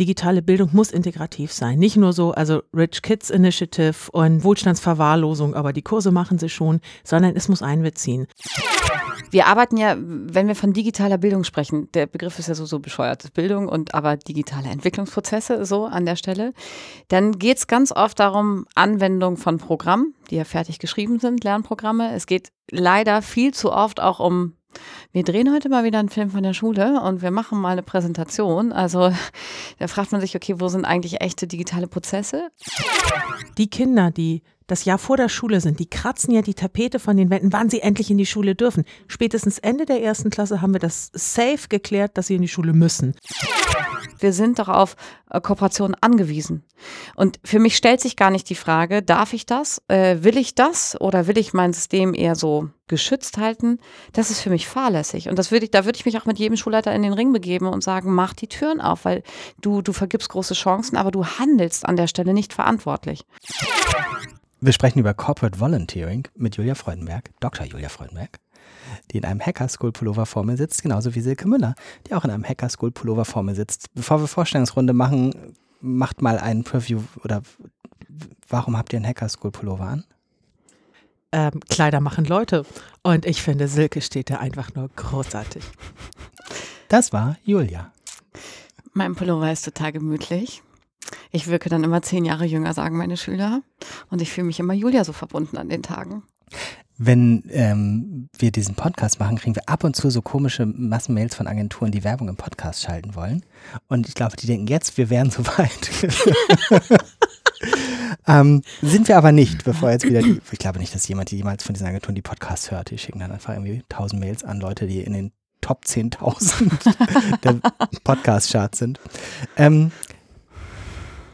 digitale Bildung muss integrativ sein. Nicht nur so, also Rich Kids Initiative und Wohlstandsverwahrlosung, aber die Kurse machen sie schon, sondern es muss einbeziehen. Wir arbeiten ja, wenn wir von digitaler Bildung sprechen, der Begriff ist ja so, so bescheuert, Bildung und aber digitale Entwicklungsprozesse so an der Stelle, dann geht es ganz oft darum, Anwendung von Programmen, die ja fertig geschrieben sind, Lernprogramme. Es geht leider viel zu oft auch um wir drehen heute mal wieder einen Film von der Schule und wir machen mal eine Präsentation. Also da fragt man sich, okay, wo sind eigentlich echte digitale Prozesse? Die Kinder, die das Jahr vor der Schule sind, die kratzen ja die Tapete von den Wänden, wann sie endlich in die Schule dürfen. Spätestens Ende der ersten Klasse haben wir das safe geklärt, dass sie in die Schule müssen. Wir sind doch auf äh, Kooperation angewiesen. Und für mich stellt sich gar nicht die Frage, darf ich das? Äh, will ich das? Oder will ich mein System eher so geschützt halten? Das ist für mich fahrlässig. Und das würde ich, da würde ich mich auch mit jedem Schulleiter in den Ring begeben und sagen, mach die Türen auf, weil du, du vergibst große Chancen, aber du handelst an der Stelle nicht verantwortlich. Wir sprechen über Corporate Volunteering mit Julia Freudenberg, Dr. Julia Freudenberg, die in einem Hacker School Pullover vor mir sitzt, genauso wie Silke Müller, die auch in einem Hacker School Pullover vor mir sitzt. Bevor wir Vorstellungsrunde machen, macht mal ein Preview oder warum habt ihr einen Hacker School Pullover an? Ähm, Kleider machen Leute. Und ich finde, Silke steht da einfach nur großartig. Das war Julia. Mein Pullover ist total gemütlich. Ich wirke dann immer zehn Jahre jünger, sagen meine Schüler. Und ich fühle mich immer Julia so verbunden an den Tagen. Wenn ähm, wir diesen Podcast machen, kriegen wir ab und zu so komische Massenmails von Agenturen, die Werbung im Podcast schalten wollen. Und ich glaube, die denken jetzt, wir wären soweit. ähm, sind wir aber nicht, bevor jetzt wieder die, ich glaube nicht, dass jemand jemals von diesen Agenturen die Podcasts hört. Die schicken dann einfach irgendwie tausend Mails an Leute, die in den Top 10.000 der Podcast-Charts sind. Ähm,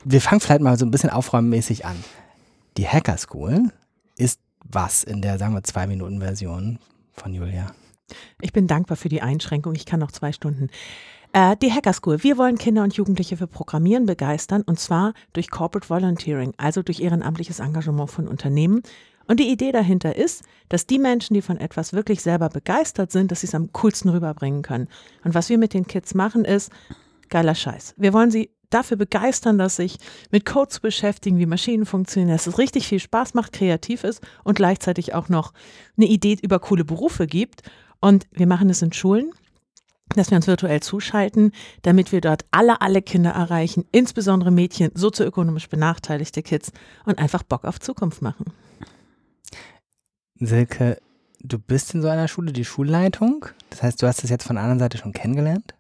wir fangen vielleicht mal so ein bisschen aufräummäßig an. Die Hacker School ist was in der, sagen wir, zwei Minuten Version von Julia? Ich bin dankbar für die Einschränkung. Ich kann noch zwei Stunden. Äh, die Hacker School. Wir wollen Kinder und Jugendliche für Programmieren begeistern und zwar durch Corporate Volunteering, also durch ehrenamtliches Engagement von Unternehmen. Und die Idee dahinter ist, dass die Menschen, die von etwas wirklich selber begeistert sind, dass sie es am coolsten rüberbringen können. Und was wir mit den Kids machen, ist geiler Scheiß. Wir wollen sie dafür begeistern, dass sich mit Code zu beschäftigen, wie Maschinen funktionieren, dass es richtig viel Spaß macht, kreativ ist und gleichzeitig auch noch eine Idee über coole Berufe gibt. Und wir machen es in Schulen, dass wir uns virtuell zuschalten, damit wir dort alle, alle Kinder erreichen, insbesondere Mädchen, sozioökonomisch benachteiligte Kids und einfach Bock auf Zukunft machen. Silke, du bist in so einer Schule die Schulleitung. Das heißt, du hast es jetzt von der anderen Seite schon kennengelernt?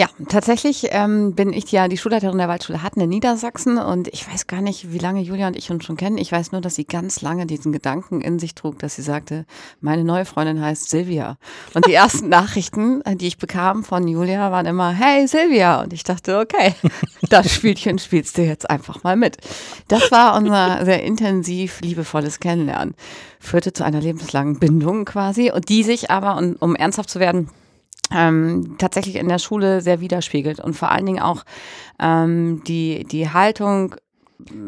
Ja, tatsächlich ähm, bin ich ja die Schulleiterin der Waldschule Hatten in Niedersachsen und ich weiß gar nicht, wie lange Julia und ich uns schon kennen. Ich weiß nur, dass sie ganz lange diesen Gedanken in sich trug, dass sie sagte, meine neue Freundin heißt Silvia. Und die ersten Nachrichten, die ich bekam von Julia, waren immer, hey Silvia. Und ich dachte, okay, das Spielchen spielst du jetzt einfach mal mit. Das war unser sehr intensiv, liebevolles Kennenlernen. Führte zu einer lebenslangen Bindung quasi und die sich aber, um, um ernsthaft zu werden, ähm, tatsächlich in der Schule sehr widerspiegelt und vor allen Dingen auch ähm, die, die Haltung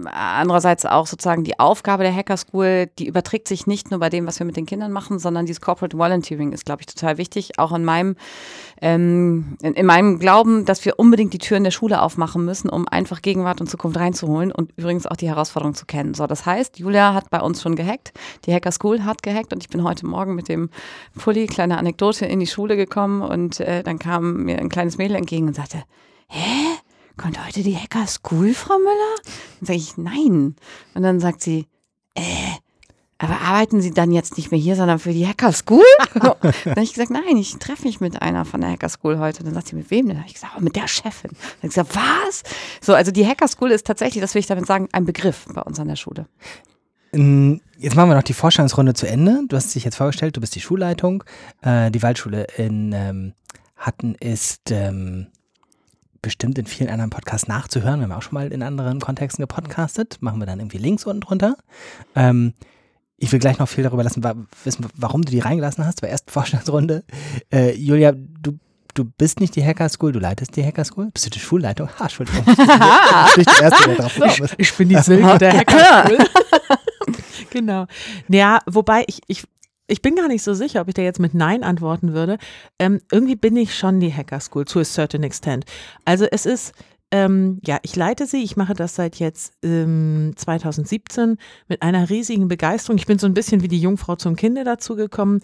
andererseits auch sozusagen die Aufgabe der Hacker School, die überträgt sich nicht nur bei dem, was wir mit den Kindern machen, sondern dieses Corporate Volunteering ist, glaube ich, total wichtig. Auch in meinem, ähm, in, in, meinem Glauben, dass wir unbedingt die Türen der Schule aufmachen müssen, um einfach Gegenwart und Zukunft reinzuholen und übrigens auch die Herausforderungen zu kennen. So, das heißt, Julia hat bei uns schon gehackt, die Hacker School hat gehackt und ich bin heute Morgen mit dem Pulli, kleine Anekdote, in die Schule gekommen und äh, dann kam mir ein kleines Mädel entgegen und sagte, hä? kommt heute die Hacker School, Frau Müller? Dann sage ich, nein. Und dann sagt sie, äh, aber arbeiten Sie dann jetzt nicht mehr hier, sondern für die Hacker School? dann habe ich gesagt, nein, ich treffe mich mit einer von der Hacker School heute. Dann sagt sie, mit wem Dann habe ich gesagt, oh, mit der Chefin. Dann habe ich gesagt, was? So, also die Hacker School ist tatsächlich, das will ich damit sagen, ein Begriff bei uns an der Schule. Jetzt machen wir noch die Vorstellungsrunde zu Ende. Du hast dich jetzt vorgestellt, du bist die Schulleitung. Äh, die Waldschule in ähm, Hatten ist ähm, bestimmt in vielen anderen Podcasts nachzuhören. Wir haben auch schon mal in anderen Kontexten gepodcastet. Machen wir dann irgendwie Links unten drunter. Ähm, ich will gleich noch viel darüber lassen, wissen, warum du die reingelassen hast. War erst Vorstellungsrunde. Äh, Julia, du, du bist nicht die Hacker School, du leitest die Hacker School. Bist du die Schulleitung? Ha, Entschuldigung. Ich bin nicht die Erste, der drauf so, Ich bin die Silke der Hacker School. genau. Ja, wobei ich, ich ich bin gar nicht so sicher, ob ich da jetzt mit Nein antworten würde. Ähm, irgendwie bin ich schon die Hacker School to a certain extent. Also es ist ähm, ja, ich leite sie. Ich mache das seit jetzt ähm, 2017 mit einer riesigen Begeisterung. Ich bin so ein bisschen wie die Jungfrau zum Kinde dazugekommen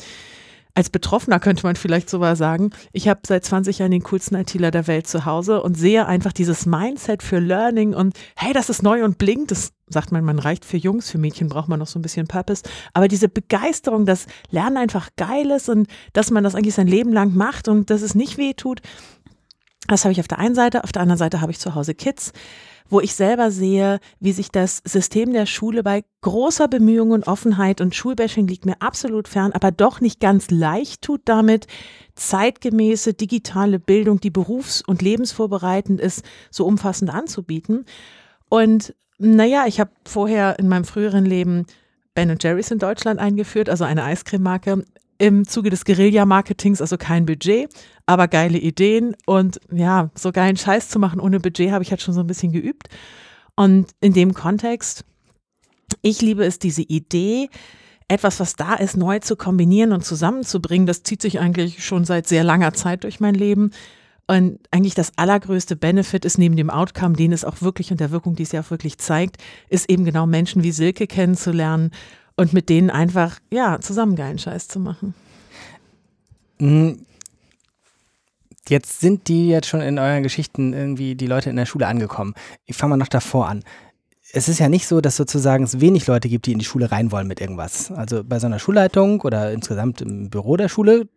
als Betroffener könnte man vielleicht sogar sagen, ich habe seit 20 Jahren den coolsten ITler der Welt zu Hause und sehe einfach dieses Mindset für Learning und hey, das ist neu und blinkt. Das sagt man, man reicht für Jungs, für Mädchen braucht man noch so ein bisschen Purpose. Aber diese Begeisterung, dass Lernen einfach geil ist und dass man das eigentlich sein Leben lang macht und dass es nicht weh tut, das habe ich auf der einen Seite. Auf der anderen Seite habe ich zu Hause Kids wo ich selber sehe, wie sich das System der Schule bei großer Bemühung und Offenheit und Schulbashing liegt mir absolut fern, aber doch nicht ganz leicht tut damit, zeitgemäße digitale Bildung, die berufs- und lebensvorbereitend ist, so umfassend anzubieten. Und naja, ich habe vorher in meinem früheren Leben Ben Jerry's in Deutschland eingeführt, also eine Eiscrememarke im Zuge des Guerilla-Marketings, also kein Budget, aber geile Ideen und ja, so geilen Scheiß zu machen ohne Budget habe ich halt schon so ein bisschen geübt. Und in dem Kontext, ich liebe es, diese Idee, etwas, was da ist, neu zu kombinieren und zusammenzubringen. Das zieht sich eigentlich schon seit sehr langer Zeit durch mein Leben. Und eigentlich das allergrößte Benefit ist neben dem Outcome, den es auch wirklich und der Wirkung, die es ja auch wirklich zeigt, ist eben genau Menschen wie Silke kennenzulernen und mit denen einfach, ja, zusammen geilen Scheiß zu machen. Jetzt sind die jetzt schon in euren Geschichten irgendwie die Leute in der Schule angekommen. Ich fange mal noch davor an. Es ist ja nicht so, dass sozusagen es wenig Leute gibt, die in die Schule rein wollen mit irgendwas. Also bei so einer Schulleitung oder insgesamt im Büro der Schule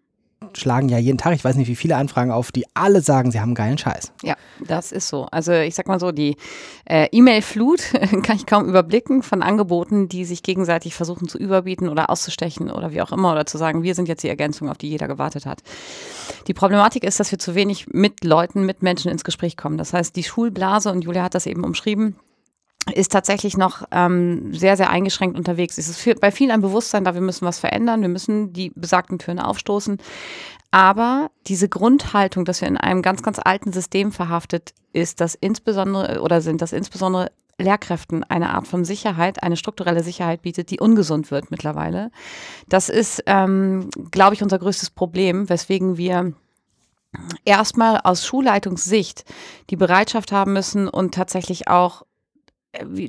schlagen ja jeden Tag, ich weiß nicht, wie viele Anfragen auf, die alle sagen, sie haben geilen Scheiß. Ja, das ist so. Also ich sag mal so, die äh, E-Mail-Flut kann ich kaum überblicken von Angeboten, die sich gegenseitig versuchen zu überbieten oder auszustechen oder wie auch immer oder zu sagen, wir sind jetzt die Ergänzung, auf die jeder gewartet hat. Die Problematik ist, dass wir zu wenig mit Leuten, mit Menschen ins Gespräch kommen. Das heißt, die Schulblase, und Julia hat das eben umschrieben, ist tatsächlich noch ähm, sehr, sehr eingeschränkt unterwegs. Es ist für, bei vielen ein Bewusstsein da, wir müssen was verändern, wir müssen die besagten Türen aufstoßen. Aber diese Grundhaltung, dass wir in einem ganz, ganz alten System verhaftet ist, das insbesondere oder sind, das insbesondere Lehrkräften eine Art von Sicherheit, eine strukturelle Sicherheit bietet, die ungesund wird mittlerweile. Das ist, ähm, glaube ich, unser größtes Problem, weswegen wir erstmal aus Schulleitungssicht die Bereitschaft haben müssen und tatsächlich auch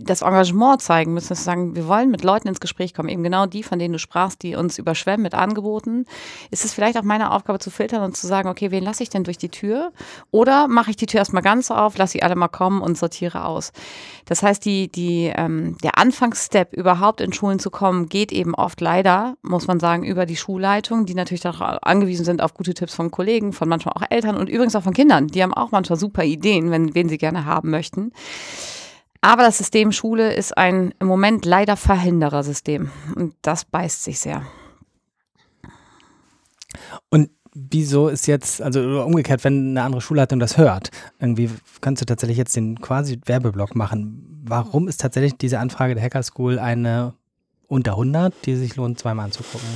das Engagement zeigen müssen, zu sagen, wir wollen mit Leuten ins Gespräch kommen, eben genau die, von denen du sprachst, die uns überschwemmen mit Angeboten, ist es vielleicht auch meine Aufgabe zu filtern und zu sagen, okay, wen lasse ich denn durch die Tür? Oder mache ich die Tür erstmal ganz auf, lasse sie alle mal kommen und sortiere aus. Das heißt, die, die, ähm, der Anfangsstep, überhaupt in Schulen zu kommen, geht eben oft leider, muss man sagen, über die Schulleitung, die natürlich darauf angewiesen sind auf gute Tipps von Kollegen, von manchmal auch Eltern und übrigens auch von Kindern. Die haben auch manchmal super Ideen, wenn, wen sie gerne haben möchten. Aber das System Schule ist ein im Moment leider Verhinderersystem. Und das beißt sich sehr. Und wieso ist jetzt, also umgekehrt, wenn eine andere Schulleitung das hört, irgendwie kannst du tatsächlich jetzt den quasi Werbeblock machen. Warum ist tatsächlich diese Anfrage der Hacker School eine unter 100, die sich lohnt, zweimal anzugucken?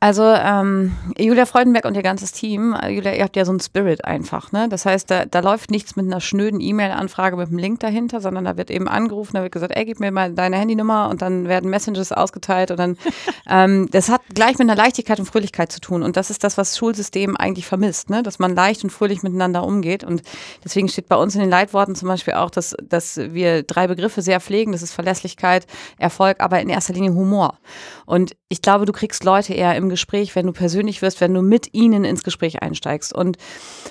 Also ähm, Julia Freudenberg und ihr ganzes Team, äh, Julia, ihr habt ja so einen Spirit einfach, ne? Das heißt, da, da läuft nichts mit einer schnöden E-Mail-Anfrage mit einem Link dahinter, sondern da wird eben angerufen, da wird gesagt, ey, gib mir mal deine Handynummer und dann werden Messages ausgeteilt und dann ähm, das hat gleich mit einer Leichtigkeit und Fröhlichkeit zu tun. Und das ist das, was das Schulsystem eigentlich vermisst, ne? Dass man leicht und fröhlich miteinander umgeht. Und deswegen steht bei uns in den Leitworten zum Beispiel auch, dass, dass wir drei Begriffe sehr pflegen. Das ist Verlässlichkeit, Erfolg, aber in erster Linie Humor. Und ich glaube, du kriegst Leute eher im Gespräch, wenn du persönlich wirst, wenn du mit ihnen ins Gespräch einsteigst. Und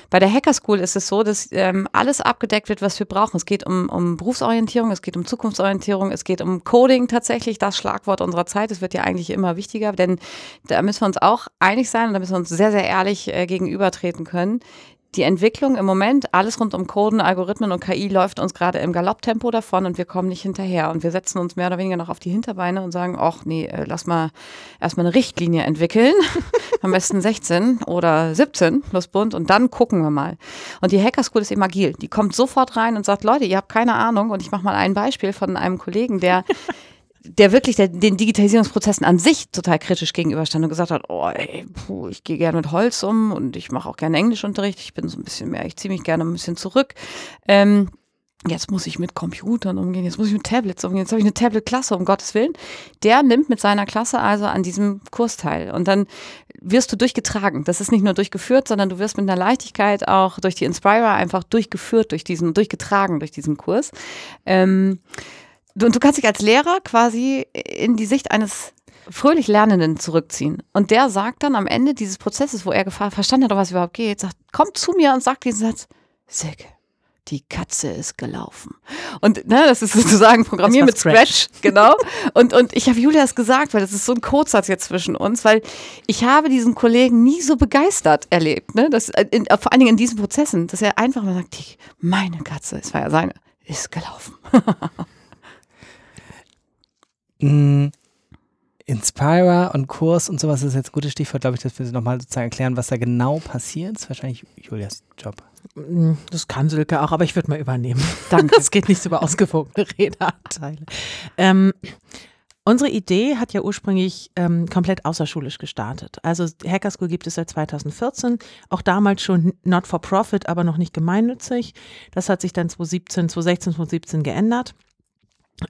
bei der Hacker School ist es so, dass ähm, alles abgedeckt wird, was wir brauchen. Es geht um, um Berufsorientierung, es geht um Zukunftsorientierung, es geht um Coding tatsächlich, das Schlagwort unserer Zeit. Es wird ja eigentlich immer wichtiger, denn da müssen wir uns auch einig sein und da müssen wir uns sehr, sehr ehrlich äh, gegenübertreten können die Entwicklung im Moment, alles rund um Coden, Algorithmen und KI läuft uns gerade im Galopptempo davon und wir kommen nicht hinterher. Und wir setzen uns mehr oder weniger noch auf die Hinterbeine und sagen, ach nee, äh, lass mal erstmal eine Richtlinie entwickeln. Am besten 16 oder 17 plus Bund und dann gucken wir mal. Und die Hacker School ist eben agil. Die kommt sofort rein und sagt, Leute, ihr habt keine Ahnung. Und ich mache mal ein Beispiel von einem Kollegen, der der wirklich der, den Digitalisierungsprozessen an sich total kritisch gegenüberstand und gesagt hat, oh, ey, puh, ich gehe gerne mit Holz um und ich mache auch gerne Englischunterricht. Ich bin so ein bisschen mehr, ich ziehe mich gerne ein bisschen zurück. Ähm, jetzt muss ich mit Computern umgehen, jetzt muss ich mit Tablets umgehen, jetzt habe ich eine Tablet-Klasse, um Gottes Willen. Der nimmt mit seiner Klasse also an diesem Kurs teil. Und dann wirst du durchgetragen. Das ist nicht nur durchgeführt, sondern du wirst mit einer Leichtigkeit auch durch die Inspira einfach durchgeführt, durch diesen, durchgetragen durch diesen Kurs. Ähm, und du kannst dich als Lehrer quasi in die Sicht eines fröhlich Lernenden zurückziehen. Und der sagt dann am Ende dieses Prozesses, wo er verstanden hat, was überhaupt geht, sagt, kommt zu mir und sagt diesen Satz, Silke, die Katze ist gelaufen. Und ne, das ist sozusagen Programmieren mit Scratch, Scratch. genau. Und, und ich habe Julia das gesagt, weil das ist so ein Kurzsatz jetzt zwischen uns, weil ich habe diesen Kollegen nie so begeistert erlebt, ne? Das, äh, in, vor allen Dingen in diesen Prozessen, dass er einfach mal sagt, die, meine Katze, es war ja seine, ist gelaufen. mm. Inspira und Kurs und sowas ist jetzt ein gutes Stichwort, glaube ich, dass wir nochmal sozusagen erklären, was da genau passiert. Das ist wahrscheinlich Julias Job. Mm, das kann Silke auch, aber ich würde mal übernehmen. Danke. Es geht nicht über ausgewogene Redeanteile. Ähm, unsere Idee hat ja ursprünglich ähm, komplett außerschulisch gestartet. Also Hacker School gibt es seit 2014, auch damals schon not for profit, aber noch nicht gemeinnützig. Das hat sich dann 2017, 2016, 2017 geändert.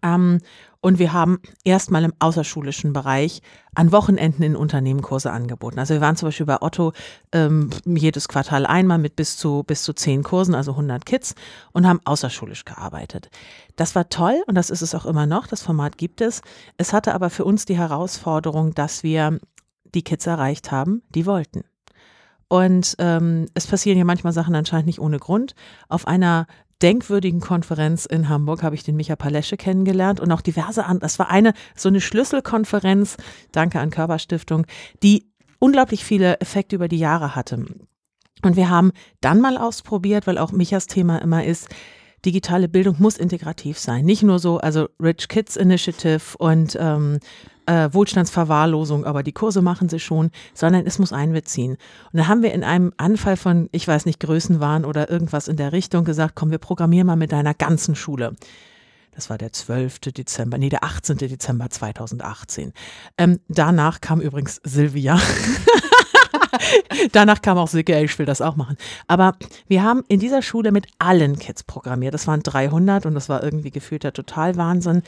Ähm, und wir haben erstmal im außerschulischen Bereich an Wochenenden in Unternehmen Kurse angeboten. Also wir waren zum Beispiel bei Otto ähm, jedes Quartal einmal mit bis zu, bis zu zehn Kursen, also 100 Kids und haben außerschulisch gearbeitet. Das war toll und das ist es auch immer noch. Das Format gibt es. Es hatte aber für uns die Herausforderung, dass wir die Kids erreicht haben, die wollten. Und ähm, es passieren ja manchmal Sachen anscheinend nicht ohne Grund. Auf einer denkwürdigen Konferenz in Hamburg habe ich den Micha Palesche kennengelernt und auch diverse andere. Das war eine, so eine Schlüsselkonferenz, danke an Körperstiftung, die unglaublich viele Effekte über die Jahre hatte. Und wir haben dann mal ausprobiert, weil auch Michas Thema immer ist, digitale Bildung muss integrativ sein. Nicht nur so, also Rich Kids Initiative und ähm, äh, Wohlstandsverwahrlosung, aber die Kurse machen sie schon, sondern es muss einbeziehen. Und da haben wir in einem Anfall von, ich weiß nicht, Größenwahn oder irgendwas in der Richtung gesagt, komm, wir programmieren mal mit deiner ganzen Schule. Das war der 12. Dezember, nee, der 18. Dezember 2018. Ähm, danach kam übrigens Silvia. Danach kam auch Silke, ich will das auch machen. Aber wir haben in dieser Schule mit allen Kids programmiert. Das waren 300 und das war irgendwie gefühlt der Totalwahnsinn.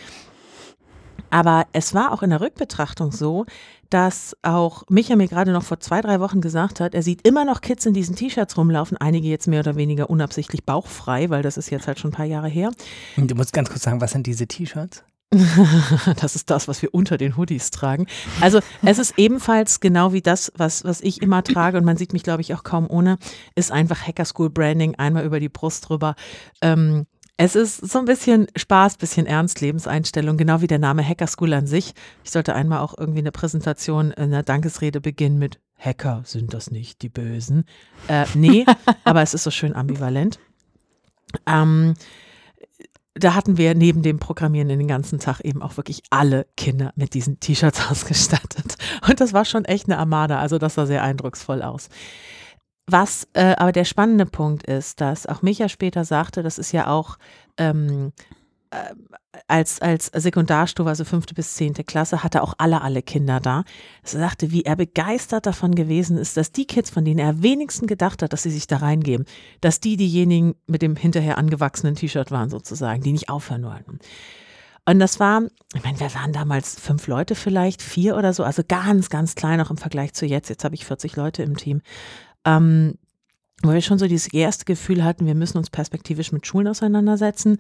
Aber es war auch in der Rückbetrachtung so, dass auch Micha mir gerade noch vor zwei, drei Wochen gesagt hat, er sieht immer noch Kids in diesen T-Shirts rumlaufen, einige jetzt mehr oder weniger unabsichtlich bauchfrei, weil das ist jetzt halt schon ein paar Jahre her. Du musst ganz kurz sagen, was sind diese T-Shirts? das ist das, was wir unter den Hoodies tragen. Also es ist ebenfalls genau wie das, was, was ich immer trage und man sieht mich, glaube ich, auch kaum ohne, ist einfach Hacker School Branding einmal über die Brust drüber. Ähm, es ist so ein bisschen Spaß, bisschen Ernst, Lebenseinstellung, genau wie der Name Hacker School an sich. Ich sollte einmal auch irgendwie eine Präsentation, eine Dankesrede beginnen mit Hacker sind das nicht, die Bösen. Äh, nee, aber es ist so schön ambivalent. Ähm, da hatten wir neben dem Programmieren den ganzen Tag eben auch wirklich alle Kinder mit diesen T-Shirts ausgestattet. Und das war schon echt eine Armada, also das sah sehr eindrucksvoll aus. Was äh, aber der spannende Punkt ist, dass auch Micha später sagte, das ist ja auch ähm, äh, als, als Sekundarstufe, also fünfte bis zehnte Klasse, hatte auch alle, alle Kinder da. Er sagte, wie er begeistert davon gewesen ist, dass die Kids, von denen er wenigsten gedacht hat, dass sie sich da reingeben, dass die diejenigen mit dem hinterher angewachsenen T-Shirt waren sozusagen, die nicht aufhören wollten. Und das war, ich meine, wir waren damals fünf Leute vielleicht, vier oder so, also ganz, ganz klein auch im Vergleich zu jetzt. Jetzt habe ich 40 Leute im Team ähm, wo wir schon so dieses erste Gefühl hatten, wir müssen uns perspektivisch mit Schulen auseinandersetzen.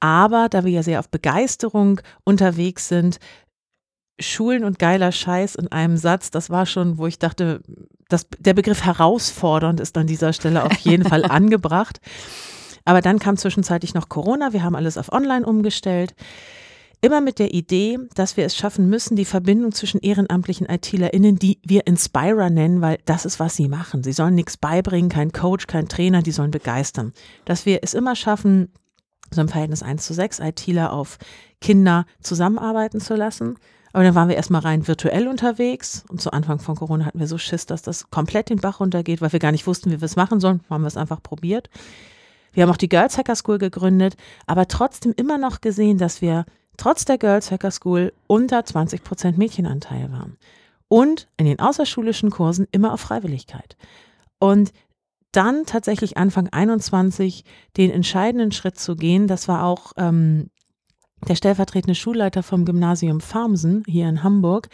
Aber da wir ja sehr auf Begeisterung unterwegs sind, Schulen und geiler Scheiß in einem Satz, das war schon, wo ich dachte, dass der Begriff herausfordernd ist an dieser Stelle auf jeden Fall angebracht. Aber dann kam zwischenzeitlich noch Corona, wir haben alles auf Online umgestellt. Immer mit der Idee, dass wir es schaffen müssen, die Verbindung zwischen ehrenamtlichen ITlerInnen, die wir Inspirer nennen, weil das ist, was sie machen. Sie sollen nichts beibringen, kein Coach, kein Trainer, die sollen begeistern. Dass wir es immer schaffen, so im Verhältnis 1 zu 6 ITler auf Kinder zusammenarbeiten zu lassen. Aber dann waren wir erstmal rein virtuell unterwegs und zu Anfang von Corona hatten wir so Schiss, dass das komplett den Bach runtergeht, weil wir gar nicht wussten, wie wir es machen sollen. Haben wir es einfach probiert. Wir haben auch die Girls Hacker School gegründet, aber trotzdem immer noch gesehen, dass wir trotz der Girls Hacker School unter 20 Prozent Mädchenanteil waren. Und in den außerschulischen Kursen immer auf Freiwilligkeit. Und dann tatsächlich Anfang 21 den entscheidenden Schritt zu gehen, das war auch ähm, der stellvertretende Schulleiter vom Gymnasium Farmsen hier in Hamburg,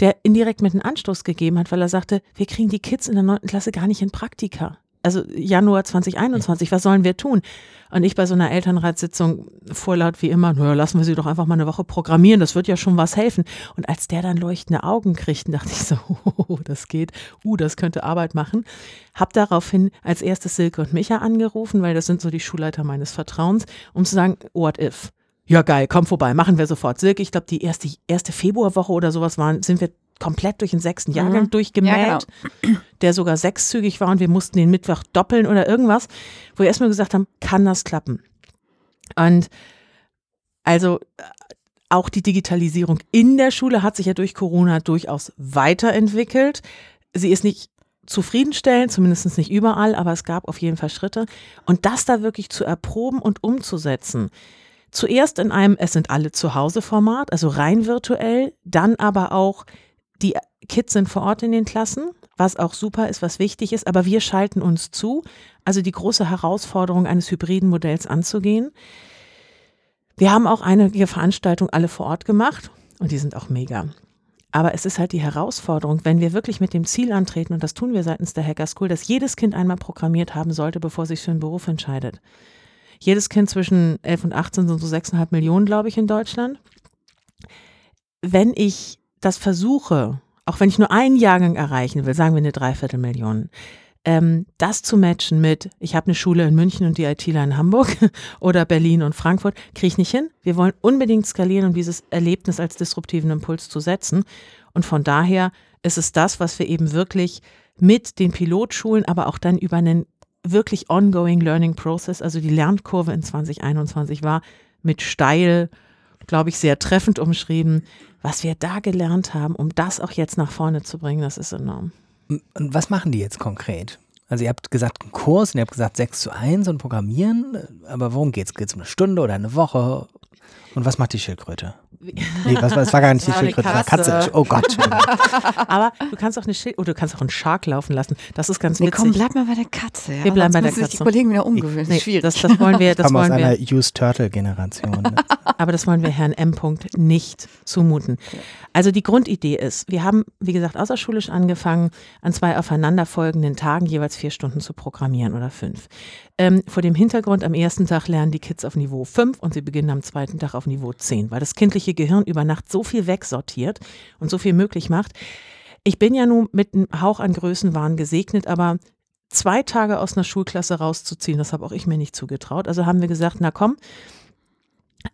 der indirekt mit einem Anstoß gegeben hat, weil er sagte, wir kriegen die Kids in der neunten Klasse gar nicht in Praktika. Also Januar 2021, was sollen wir tun? Und ich bei so einer Elternratssitzung vorlaut wie immer, naja, lassen wir sie doch einfach mal eine Woche programmieren, das wird ja schon was helfen. Und als der dann leuchtende Augen kriegte, dachte ich so, oh, das geht, uh, das könnte Arbeit machen. Hab daraufhin als erstes Silke und Micha angerufen, weil das sind so die Schulleiter meines Vertrauens, um zu sagen, what if? Ja, geil, komm vorbei, machen wir sofort. Silke, ich glaube, die erste, erste Februarwoche oder sowas waren, sind wir komplett durch den sechsten Jahrgang mhm. durchgemäht, ja, genau. der sogar sechszügig war und wir mussten den Mittwoch doppeln oder irgendwas, wo wir erstmal gesagt haben, kann das klappen? Und also auch die Digitalisierung in der Schule hat sich ja durch Corona durchaus weiterentwickelt. Sie ist nicht zufriedenstellend, zumindest nicht überall, aber es gab auf jeden Fall Schritte. Und das da wirklich zu erproben und umzusetzen, Zuerst in einem Es sind alle zu Hause Format, also rein virtuell, dann aber auch die Kids sind vor Ort in den Klassen, was auch super ist, was wichtig ist, aber wir schalten uns zu, also die große Herausforderung eines hybriden Modells anzugehen. Wir haben auch einige Veranstaltungen alle vor Ort gemacht und die sind auch mega. Aber es ist halt die Herausforderung, wenn wir wirklich mit dem Ziel antreten, und das tun wir seitens der Hacker School, dass jedes Kind einmal programmiert haben sollte, bevor sich für einen Beruf entscheidet. Jedes Kind zwischen 11 und 18 sind so 6,5 Millionen, glaube ich, in Deutschland. Wenn ich das versuche, auch wenn ich nur einen Jahrgang erreichen will, sagen wir eine Dreiviertelmillion, ähm, das zu matchen mit, ich habe eine Schule in München und die ITler in Hamburg oder Berlin und Frankfurt, kriege ich nicht hin. Wir wollen unbedingt skalieren, um dieses Erlebnis als disruptiven Impuls zu setzen. Und von daher ist es das, was wir eben wirklich mit den Pilotschulen, aber auch dann über einen wirklich ongoing Learning Process, also die Lernkurve in 2021 war mit steil, glaube ich, sehr treffend umschrieben. Was wir da gelernt haben, um das auch jetzt nach vorne zu bringen, das ist enorm. Und was machen die jetzt konkret? Also ihr habt gesagt, einen Kurs und ihr habt gesagt 6 zu 1 und Programmieren, aber worum geht es? Geht es um eine Stunde oder eine Woche? Und was macht die Schildkröte? Nee, was, das war gar nicht die Schildkröte, das war Katze. Oh Gott. Aber du kannst auch eine Schild oder du kannst auch einen Shark laufen lassen. Das ist ganz nee, witzig. Komm, bleib mal bei der Katze. Ja? Wir bleiben bei der Katze. die Kollegen wieder umgewöhnen. Nee, Schwierig. Das, das wollen wir. Das wollen aus wir. einer Used Turtle Generation. Ne? Aber das wollen wir Herrn M. nicht zumuten. Also die Grundidee ist, wir haben, wie gesagt, außerschulisch angefangen, an zwei aufeinanderfolgenden Tagen jeweils vier Stunden zu programmieren oder fünf. Ähm, vor dem Hintergrund, am ersten Tag lernen die Kids auf Niveau 5 und sie beginnen am zweiten Tag auf Niveau 10, weil das kindliche Gehirn über Nacht so viel wegsortiert und so viel möglich macht. Ich bin ja nun mit einem Hauch an Größenwahn gesegnet, aber zwei Tage aus einer Schulklasse rauszuziehen, das habe auch ich mir nicht zugetraut. Also haben wir gesagt, na komm,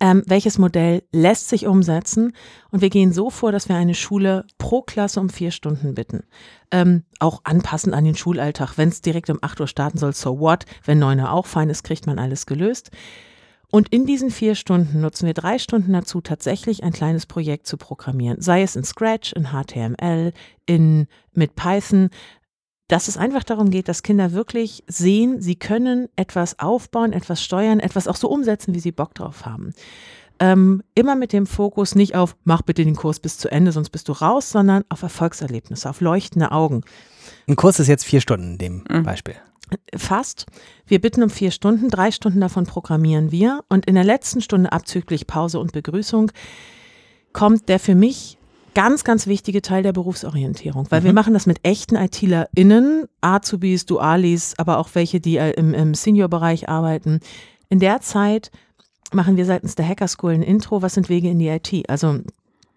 ähm, welches Modell lässt sich umsetzen? Und wir gehen so vor, dass wir eine Schule pro Klasse um vier Stunden bitten. Ähm, auch anpassend an den Schulalltag. Wenn es direkt um acht Uhr starten soll, so what? Wenn neun Uhr auch fein ist, kriegt man alles gelöst. Und in diesen vier Stunden nutzen wir drei Stunden dazu, tatsächlich ein kleines Projekt zu programmieren. Sei es in Scratch, in HTML, in, mit Python, dass es einfach darum geht, dass Kinder wirklich sehen, sie können etwas aufbauen, etwas steuern, etwas auch so umsetzen, wie sie Bock drauf haben. Ähm, immer mit dem Fokus nicht auf, mach bitte den Kurs bis zu Ende, sonst bist du raus, sondern auf Erfolgserlebnisse, auf leuchtende Augen. Ein Kurs ist jetzt vier Stunden in dem mhm. Beispiel. Fast. Wir bitten um vier Stunden, drei Stunden davon programmieren wir und in der letzten Stunde abzüglich Pause und Begrüßung kommt der für mich ganz, ganz wichtige Teil der Berufsorientierung, weil mhm. wir machen das mit echten ITlerInnen, Azubis, Dualis, aber auch welche, die äh, im, im Senior-Bereich arbeiten. In der Zeit machen wir seitens der Hacker School ein Intro, was sind Wege in die IT? Also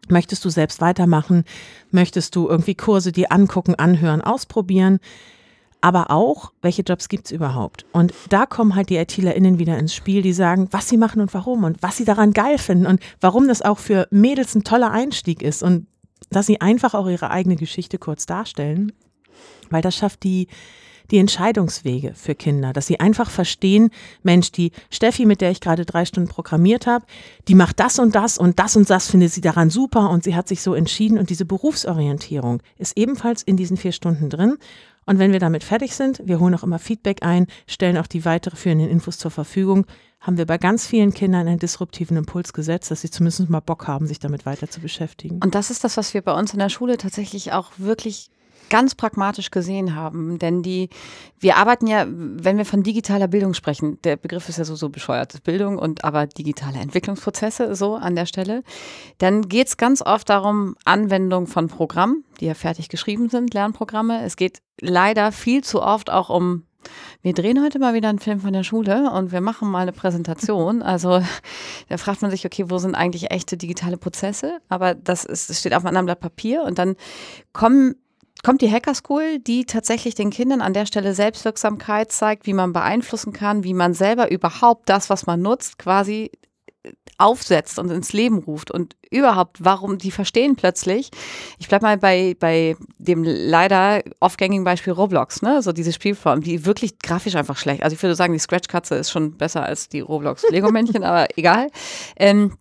möchtest du selbst weitermachen? Möchtest du irgendwie Kurse dir angucken, anhören, ausprobieren? Aber auch, welche Jobs gibt es überhaupt? Und da kommen halt die ITlerInnen wieder ins Spiel, die sagen, was sie machen und warum und was sie daran geil finden und warum das auch für Mädels ein toller Einstieg ist und dass sie einfach auch ihre eigene Geschichte kurz darstellen, weil das schafft die, die Entscheidungswege für Kinder, dass sie einfach verstehen, Mensch, die Steffi, mit der ich gerade drei Stunden programmiert habe, die macht das und das und das und das findet sie daran super und sie hat sich so entschieden und diese Berufsorientierung ist ebenfalls in diesen vier Stunden drin und wenn wir damit fertig sind, wir holen auch immer Feedback ein, stellen auch die weiterführenden Infos zur Verfügung, haben wir bei ganz vielen Kindern einen disruptiven Impuls gesetzt, dass sie zumindest mal Bock haben, sich damit weiter zu beschäftigen. Und das ist das, was wir bei uns in der Schule tatsächlich auch wirklich ganz pragmatisch gesehen haben. Denn die, wir arbeiten ja, wenn wir von digitaler Bildung sprechen, der Begriff ist ja so, so bescheuert, Bildung und aber digitale Entwicklungsprozesse so an der Stelle, dann geht es ganz oft darum, Anwendung von Programmen, die ja fertig geschrieben sind, Lernprogramme. Es geht leider viel zu oft auch um wir drehen heute mal wieder einen Film von der Schule und wir machen mal eine Präsentation. Also da fragt man sich, okay, wo sind eigentlich echte digitale Prozesse? Aber das, ist, das steht auf einem anderen Blatt Papier und dann kommen kommt die Hacker School, die tatsächlich den Kindern an der Stelle Selbstwirksamkeit zeigt, wie man beeinflussen kann, wie man selber überhaupt das, was man nutzt, quasi aufsetzt und ins Leben ruft und überhaupt, warum die verstehen plötzlich. Ich bleibe mal bei, bei dem leider oft gängigen Beispiel Roblox, ne? So diese Spielform, die wirklich grafisch einfach schlecht. Also ich würde sagen, die Scratch-Katze ist schon besser als die Roblox-Lego-Männchen, aber egal. Ähm,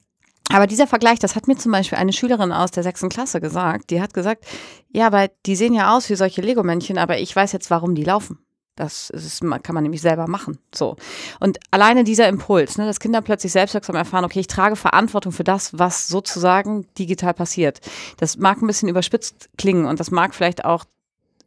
aber dieser Vergleich, das hat mir zum Beispiel eine Schülerin aus der sechsten Klasse gesagt. Die hat gesagt, ja, aber die sehen ja aus wie solche Lego-Männchen, aber ich weiß jetzt, warum die laufen. Das ist, kann man nämlich selber machen. So. Und alleine dieser Impuls, ne, dass Kinder plötzlich selbstwirksam erfahren, okay, ich trage Verantwortung für das, was sozusagen digital passiert. Das mag ein bisschen überspitzt klingen und das mag vielleicht auch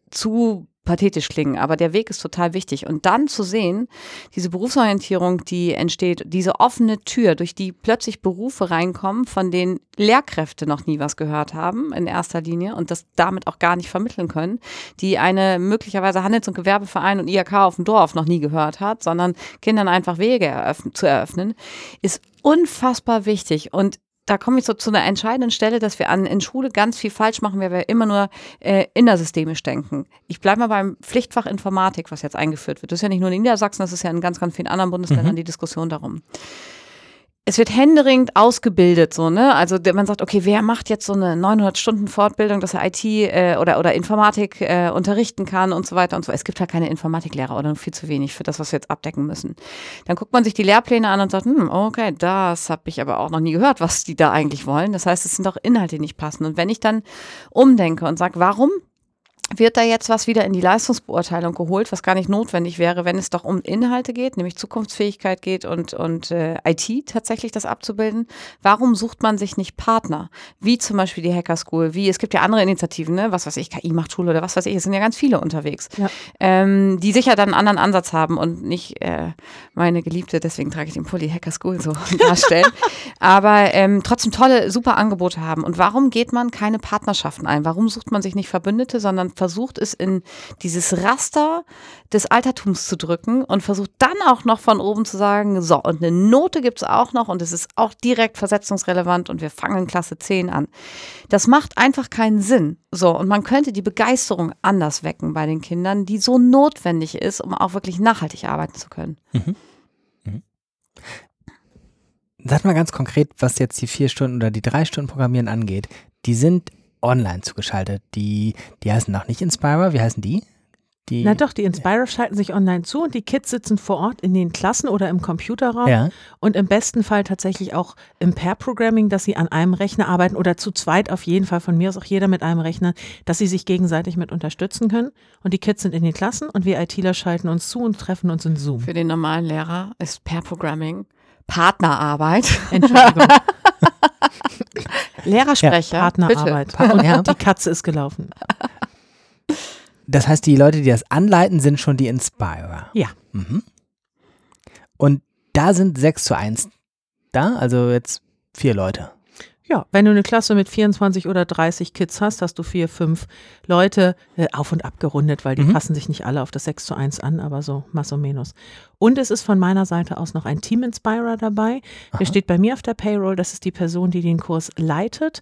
zu pathetisch klingen, aber der Weg ist total wichtig. Und dann zu sehen, diese Berufsorientierung, die entsteht, diese offene Tür, durch die plötzlich Berufe reinkommen, von denen Lehrkräfte noch nie was gehört haben in erster Linie und das damit auch gar nicht vermitteln können, die eine möglicherweise Handels- und Gewerbeverein und IHK auf dem Dorf noch nie gehört hat, sondern Kindern einfach Wege eröffnen, zu eröffnen, ist unfassbar wichtig. Und da komme ich so zu einer entscheidenden Stelle, dass wir an, in Schule ganz viel falsch machen, weil wir immer nur äh, innersystemisch denken. Ich bleibe mal beim Pflichtfach Informatik, was jetzt eingeführt wird. Das ist ja nicht nur in Niedersachsen, das ist ja in ganz, ganz vielen anderen Bundesländern mhm. die Diskussion darum es wird händeringend ausgebildet, so, ne? Also man sagt, okay, wer macht jetzt so eine 900 Stunden Fortbildung, dass er IT äh, oder, oder Informatik äh, unterrichten kann und so weiter und so. Es gibt halt keine Informatiklehrer oder viel zu wenig für das, was wir jetzt abdecken müssen. Dann guckt man sich die Lehrpläne an und sagt, hm, okay, das habe ich aber auch noch nie gehört, was die da eigentlich wollen. Das heißt, es sind auch Inhalte, die nicht passen. Und wenn ich dann umdenke und sage, warum wird da jetzt was wieder in die Leistungsbeurteilung geholt, was gar nicht notwendig wäre, wenn es doch um Inhalte geht, nämlich Zukunftsfähigkeit geht und, und äh, IT tatsächlich das abzubilden. Warum sucht man sich nicht Partner? Wie zum Beispiel die Hacker School, wie es gibt ja andere Initiativen, ne? was weiß ich, KI macht Schule oder was weiß ich, es sind ja ganz viele unterwegs, ja. ähm, die sicher dann einen anderen Ansatz haben und nicht äh, meine Geliebte, deswegen trage ich den Pulli Hacker School so darstellen, aber ähm, trotzdem tolle, super Angebote haben. Und warum geht man keine Partnerschaften ein? Warum sucht man sich nicht Verbündete, sondern versucht es in dieses Raster des Altertums zu drücken und versucht dann auch noch von oben zu sagen, so, und eine Note gibt es auch noch und es ist auch direkt versetzungsrelevant und wir fangen Klasse 10 an. Das macht einfach keinen Sinn. So, und man könnte die Begeisterung anders wecken bei den Kindern, die so notwendig ist, um auch wirklich nachhaltig arbeiten zu können. Mhm. Mhm. Sag mal ganz konkret, was jetzt die vier Stunden oder die drei Stunden Programmieren angeht. Die sind online zugeschaltet. Die, die heißen noch nicht Inspira. Wie heißen die? Die, Na doch, die Inspira schalten sich online zu und die Kids sitzen vor Ort in den Klassen oder im Computerraum ja. und im besten Fall tatsächlich auch im Pair-Programming, dass sie an einem Rechner arbeiten oder zu zweit auf jeden Fall, von mir aus auch jeder mit einem Rechner, dass sie sich gegenseitig mit unterstützen können. Und die Kids sind in den Klassen und wir ITler schalten uns zu und treffen uns in Zoom. Für den normalen Lehrer ist Pair-Programming Partnerarbeit. Entschuldigung. Lehrersprecher. Ja, Partnerarbeit. Bitte. Ja. Die Katze ist gelaufen. Das heißt, die Leute, die das anleiten, sind schon die Inspirer. Ja. Mhm. Und da sind 6 zu 1 da, also jetzt vier Leute. Ja, wenn du eine Klasse mit 24 oder 30 Kids hast, hast du vier, fünf Leute äh, auf und ab gerundet, weil die mhm. passen sich nicht alle auf das 6 zu 1 an, aber so más o menos. Und es ist von meiner Seite aus noch ein Team Inspirer dabei. Aha. Der steht bei mir auf der Payroll. Das ist die Person, die den Kurs leitet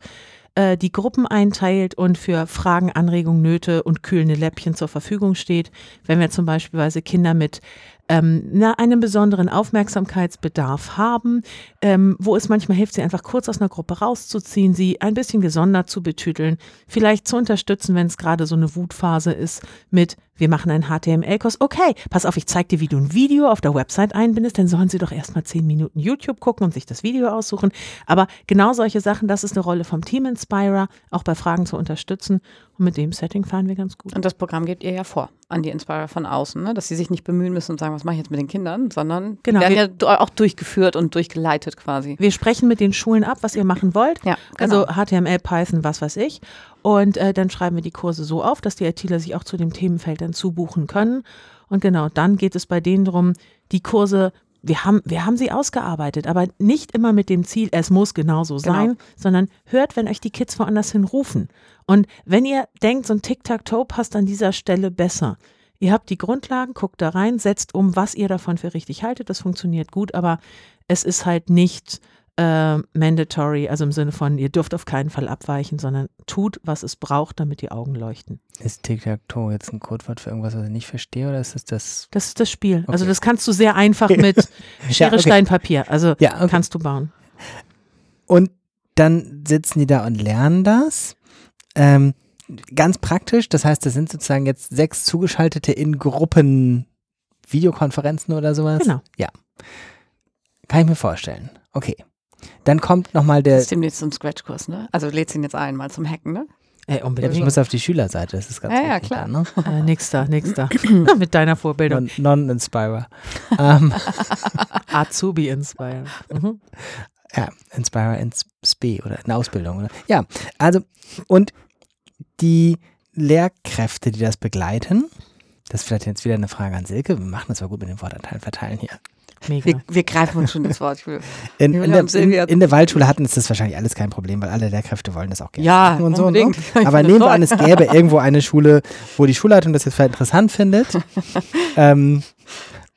äh, die Gruppen einteilt und für Fragen, Anregungen, Nöte und kühlende Läppchen zur Verfügung steht. Wenn wir zum Beispiel Kinder mit ähm, einen besonderen Aufmerksamkeitsbedarf haben, ähm, wo es manchmal hilft, sie einfach kurz aus einer Gruppe rauszuziehen, sie ein bisschen gesondert zu betüteln, vielleicht zu unterstützen, wenn es gerade so eine Wutphase ist, mit wir machen einen HTML-Kurs. Okay, pass auf, ich zeige dir, wie du ein Video auf der Website einbindest, dann sollen sie doch erstmal zehn Minuten YouTube gucken und sich das Video aussuchen. Aber genau solche Sachen, das ist eine Rolle vom Team Inspirer, auch bei Fragen zu unterstützen. Und mit dem Setting fahren wir ganz gut. Und das Programm gebt ihr ja vor an die Inspirer von außen, ne? dass sie sich nicht bemühen müssen und sagen, was mache ich jetzt mit den Kindern, sondern genau, werden ja auch durchgeführt und durchgeleitet quasi. Wir sprechen mit den Schulen ab, was ihr machen wollt. Ja, genau. Also HTML, Python, was weiß ich. Und äh, dann schreiben wir die Kurse so auf, dass die ITler sich auch zu dem Themenfeld dann zubuchen können. Und genau, dann geht es bei denen darum, die Kurse, wir haben, wir haben sie ausgearbeitet, aber nicht immer mit dem Ziel, es muss genauso sein, Genau. sondern hört, wenn euch die Kids woanders hin rufen. Und wenn ihr denkt, so ein Tic-Tac-Toe passt an dieser Stelle besser. Ihr habt die Grundlagen, guckt da rein, setzt um, was ihr davon für richtig haltet. Das funktioniert gut, aber es ist halt nicht äh, mandatory, also im Sinne von, ihr dürft auf keinen Fall abweichen, sondern tut, was es braucht, damit die Augen leuchten. Ist Tic-Tac-Toe jetzt ein Codewort für irgendwas, was ich nicht verstehe, oder ist es das? Das ist das Spiel. Also Okay. das kannst du sehr einfach mit Schere, okay. Stein, Papier. Also Ja, okay. kannst du bauen. Und dann sitzen die da und lernen das. Ähm, ganz praktisch, das heißt, das sind sozusagen jetzt sechs zugeschaltete in Gruppen Videokonferenzen oder sowas. Genau. Ja. Kann ich mir vorstellen. Okay. Dann kommt nochmal Das der. ist demnächst so ein Scratch-Kurs, ne? Also lädst ihn jetzt ein, mal zum Hacken, ne? Ey, Ja, ich unbedingt. muss auf die Schülerseite, das ist ganz Ja, ja, klar. Da, ne? Äh, nächster, nächster. mit deiner Vorbildung. Non- Non-Inspirer. ähm, Azubi Inspire. Mhm. Ja, Inspire ins SB oder in Ausbildung. Oder? Ja, also und die Lehrkräfte, die das begleiten, das ist vielleicht jetzt wieder eine Frage an Silke. Wir machen das mal gut mit den Wortanteilen verteilen hier. Mega. Wir, wir greifen uns schon ins Wort. In, in, der, in, in der Waldschule hatten es das wahrscheinlich alles kein Problem, weil alle Lehrkräfte wollen das auch gerne. Ja, und so, unbedingt. ne? Ich Aber nehmen wir an, es gäbe irgendwo eine Schule, wo die Schulleitung das jetzt vielleicht interessant findet. ähm,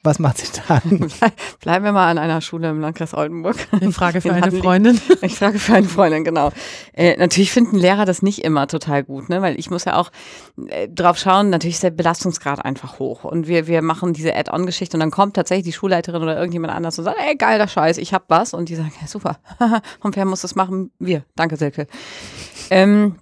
was macht sie dann? Bleiben wir mal an einer Schule im Landkreis Oldenburg. Eine Frage für eine Freundin. Ich frage für eine Freundin, genau. Äh, natürlich finden Lehrer das nicht immer total gut, ne? weil ich muss ja auch äh, drauf schauen, natürlich ist der Belastungsgrad einfach hoch. Und wir, wir machen diese Add-on-Geschichte und dann kommt tatsächlich die Schulleiterin oder irgendjemand anders und sagt, ey, geiler Scheiß, ich hab was. Und die sagen, ja, super. und wer muss das machen? Wir. Danke, Silke. Ähm,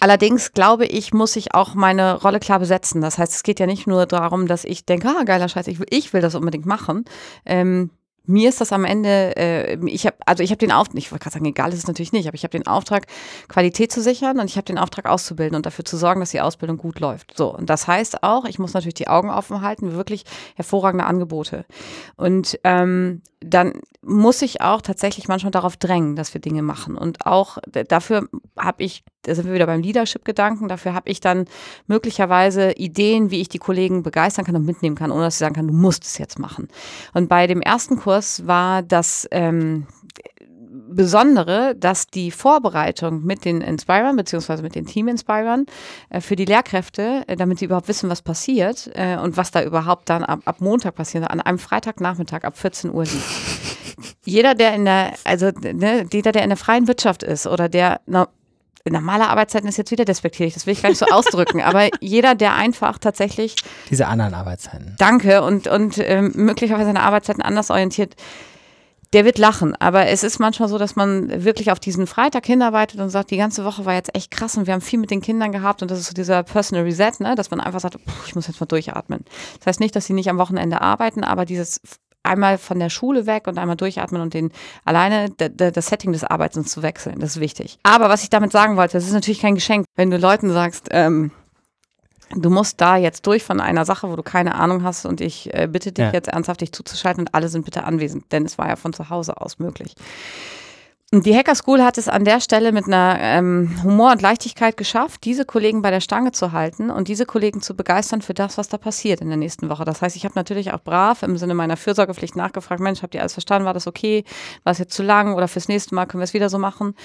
Allerdings glaube ich, muss ich auch meine Rolle klar besetzen. Das heißt, es geht ja nicht nur darum, dass ich denke, ah, geiler Scheiß, ich will, ich will das unbedingt machen. Ähm, mir ist das am Ende, äh, ich habe, also ich habe den Auftrag, ich wollte gerade sagen, egal ist es natürlich nicht, aber ich habe den Auftrag, Qualität zu sichern und ich habe den Auftrag auszubilden und dafür zu sorgen, dass die Ausbildung gut läuft. So, und das heißt auch, ich muss natürlich die Augen offen halten, wirklich hervorragende Angebote. Und ähm, dann muss ich auch tatsächlich manchmal darauf drängen, dass wir Dinge machen. Und auch d- dafür habe ich, da sind wir wieder beim Leadership-Gedanken, dafür habe ich dann möglicherweise Ideen, wie ich die Kollegen begeistern kann und mitnehmen kann, ohne dass sie sagen kann, du musst es jetzt machen. Und bei dem ersten Kurs war das ähm, Besondere, dass die Vorbereitung mit den Inspirern beziehungsweise mit den Team-Inspirern äh, für die Lehrkräfte, äh, damit sie überhaupt wissen, was passiert äh, und was da überhaupt dann ab, ab Montag passiert, an einem Freitagnachmittag ab 14 Uhr liegt. Jeder, der in der, also ne, jeder, der in der freien Wirtschaft ist oder der na, normale Arbeitszeiten ist jetzt wieder despektierlich, das will ich gar nicht so ausdrücken, aber jeder, der einfach tatsächlich Diese anderen Arbeitszeiten. Danke und, und ähm, möglicherweise seine Arbeitszeiten anders orientiert, der wird lachen. Aber es ist manchmal so, dass man wirklich auf diesen Freitag hinarbeitet und sagt, die ganze Woche war jetzt echt krass und wir haben viel mit den Kindern gehabt und das ist so dieser Personal Reset, ne? dass man einfach sagt, ich muss jetzt mal durchatmen. Das heißt nicht, dass sie nicht am Wochenende arbeiten, aber dieses einmal von der Schule weg und einmal durchatmen und den alleine das Setting des Arbeitens zu wechseln, das ist wichtig. Aber was ich damit sagen wollte, das ist natürlich kein Geschenk, wenn du Leuten sagst, ähm, Du musst da jetzt durch von einer Sache, wo du keine Ahnung hast und ich äh, bitte dich Ja. jetzt ernsthaft dich zuzuschalten und alle sind bitte anwesend, denn es war ja von zu Hause aus möglich. Und die Hacker School hat es an der Stelle mit einer ähm, Humor und Leichtigkeit geschafft, diese Kollegen bei der Stange zu halten und diese Kollegen zu begeistern für das, was da passiert in der nächsten Woche. Das heißt, ich habe natürlich auch brav im Sinne meiner Fürsorgepflicht nachgefragt, Mensch, habt ihr alles verstanden? War das okay? War es jetzt zu lang oder fürs nächste Mal können wir es wieder so machen?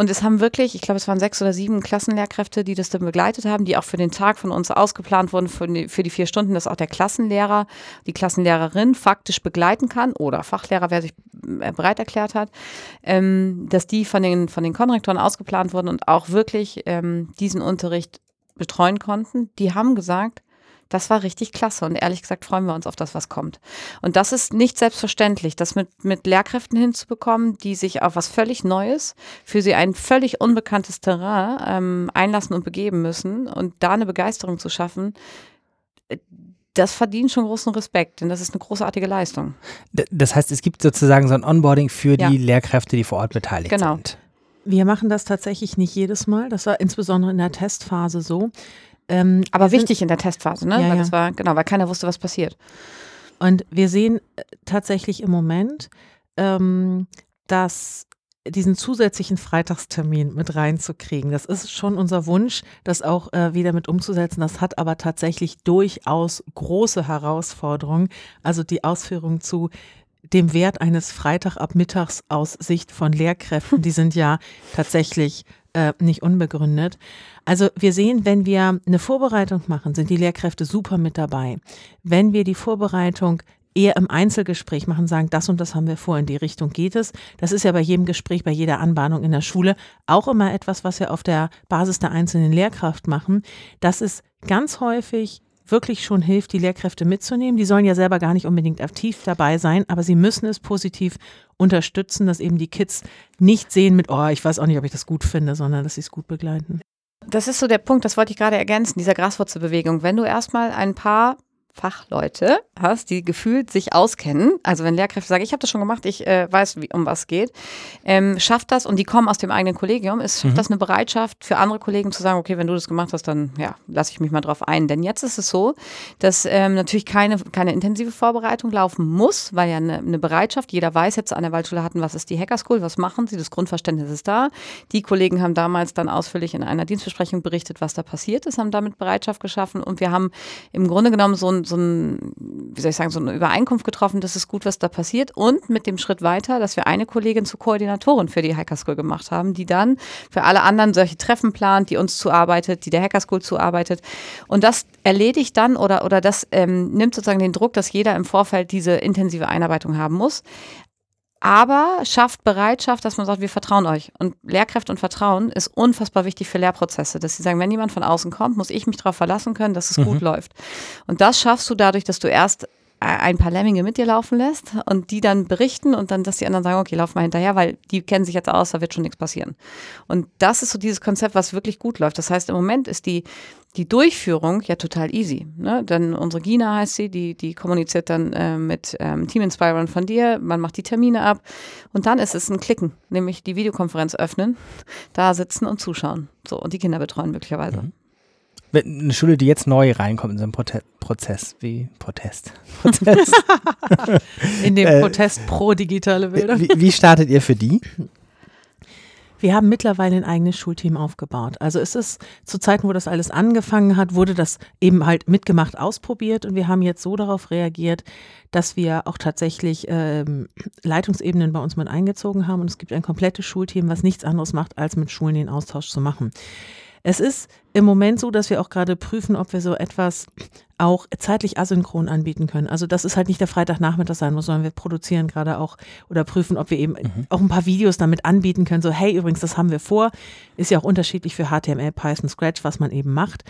Und es haben wirklich, ich glaube, es waren sechs oder sieben Klassenlehrkräfte, die das dann begleitet haben, die auch für den Tag von uns ausgeplant wurden, für die, für die vier Stunden, dass auch der Klassenlehrer, die Klassenlehrerin faktisch begleiten kann oder Fachlehrer, wer sich äh, bereit erklärt hat, ähm, dass die von den, von den Konrektoren ausgeplant wurden und auch wirklich ähm, diesen Unterricht betreuen konnten. Die haben gesagt, das war richtig klasse und ehrlich gesagt freuen wir uns auf das, was kommt. Und das ist nicht selbstverständlich, das mit, mit Lehrkräften hinzubekommen, die sich auf was völlig Neues, für sie ein völlig unbekanntes Terrain ähm, einlassen und begeben müssen und da eine Begeisterung zu schaffen. äh, Das verdient schon großen Respekt, denn das ist eine großartige Leistung. Das heißt, es gibt sozusagen so ein Onboarding für Ja. die Lehrkräfte, die vor Ort beteiligt Genau. sind. Wir machen das tatsächlich nicht jedes Mal. Das war insbesondere in der Testphase so. Ähm, Aber wir sind- wichtig in der Testphase, ne? Ja, weil das war, genau, weil keiner wusste, was passiert. Und wir sehen äh, tatsächlich im Moment, ähm, dass diesen zusätzlichen Freitagstermin mit reinzukriegen. Das ist schon unser Wunsch, das auch äh, wieder mit umzusetzen. Das hat aber tatsächlich durchaus große Herausforderungen. Also die Ausführung zu dem Wert eines Freitagabmittags aus Sicht von Lehrkräften, die sind ja tatsächlich äh, nicht unbegründet. Also wir sehen, wenn wir eine Vorbereitung machen, sind die Lehrkräfte super mit dabei. Wenn wir die Vorbereitung eher im Einzelgespräch machen, sagen, das und das haben wir vor, in die Richtung geht es. Das ist ja bei jedem Gespräch, bei jeder Anbahnung in der Schule auch immer etwas, was wir auf der Basis der einzelnen Lehrkraft machen. Das ist ganz häufig wirklich schon hilft, die Lehrkräfte mitzunehmen. Die sollen ja selber gar nicht unbedingt aktiv dabei sein, aber sie müssen es positiv unterstützen, dass eben die Kids nicht sehen mit, oh, ich weiß auch nicht, ob ich das gut finde, sondern dass sie es gut begleiten. Das ist so der Punkt, das wollte ich gerade ergänzen, dieser Graswurzelbewegung. Wenn du erstmal ein paar Fachleute hast, die gefühlt sich auskennen, also wenn Lehrkräfte sagen, ich habe das schon gemacht, ich äh, weiß, wie, um was geht, ähm, schafft das, und die kommen aus dem eigenen Kollegium, ist schafft mhm. das eine Bereitschaft für andere Kollegen zu sagen, okay, wenn du das gemacht hast, dann ja, lasse ich mich mal drauf ein. Denn jetzt ist es so, dass ähm, natürlich keine, keine intensive Vorbereitung laufen muss, weil ja eine, eine Bereitschaft, jeder weiß jetzt an der Waldschule hatten, was ist die Hacker School, was machen sie, das Grundverständnis ist da. Die Kollegen haben damals dann ausführlich in einer Dienstbesprechung berichtet, was da passiert ist, haben damit Bereitschaft geschaffen und wir haben im Grunde genommen so ein so ein, wie soll ich sagen, so eine Übereinkunft getroffen, dass es gut, was da passiert. Und mit dem Schritt weiter, dass wir eine Kollegin zur Koordinatorin für die Hacker School gemacht haben, die dann für alle anderen solche Treffen plant, die uns zuarbeitet, die der Hacker School zuarbeitet. Und das erledigt dann oder, oder das ähm, nimmt sozusagen den Druck, dass jeder im Vorfeld diese intensive Einarbeitung haben muss aber schafft Bereitschaft, dass man sagt, wir vertrauen euch. Und Lehrkräfte und Vertrauen ist unfassbar wichtig für Lehrprozesse, dass sie sagen, wenn jemand von außen kommt, muss ich mich darauf verlassen können, dass es mhm. gut läuft. Und das schaffst du dadurch, dass du erst ein paar Lemminge mit dir laufen lässt und die dann berichten und dann, dass die anderen sagen, okay, lauf mal hinterher, weil die kennen sich jetzt aus, da wird schon nichts passieren. Und das ist so dieses Konzept, was wirklich gut läuft. Das heißt, im Moment ist die, die Durchführung ja total easy. Ne? Denn unsere Gina heißt sie, die, die kommuniziert dann äh, mit ähm, Team Inspirern von dir, man macht die Termine ab und dann ist es ein Klicken, nämlich die Videokonferenz öffnen, da sitzen und zuschauen. So, und die Kinder betreuen möglicherweise. Mhm eine Schule, die jetzt neu reinkommt in so einen Prote Prozess, wie Protest. Prozess. in dem äh, Protest pro digitale Bilder. Wie, wie, startet ihr für die? Wir haben mittlerweile ein eigenes Schulteam aufgebaut. Also es ist zu Zeiten, wo das alles angefangen hat, wurde das eben halt mitgemacht, ausprobiert und wir haben jetzt so darauf reagiert, dass wir auch tatsächlich ähm, Leitungsebenen bei uns mit eingezogen haben und es gibt ein komplettes Schulteam, was nichts anderes macht, als mit Schulen den Austausch zu machen. Es ist im Moment so, dass wir auch gerade prüfen, ob wir so etwas auch zeitlich asynchron anbieten können. Also dass es halt nicht der Freitagnachmittag sein muss, sondern wir produzieren gerade auch oder prüfen, ob wir eben mhm. auch ein paar Videos damit anbieten können. So, hey, übrigens, das haben wir vor. Ist ja auch unterschiedlich für HTML, Python, Scratch, was man eben macht.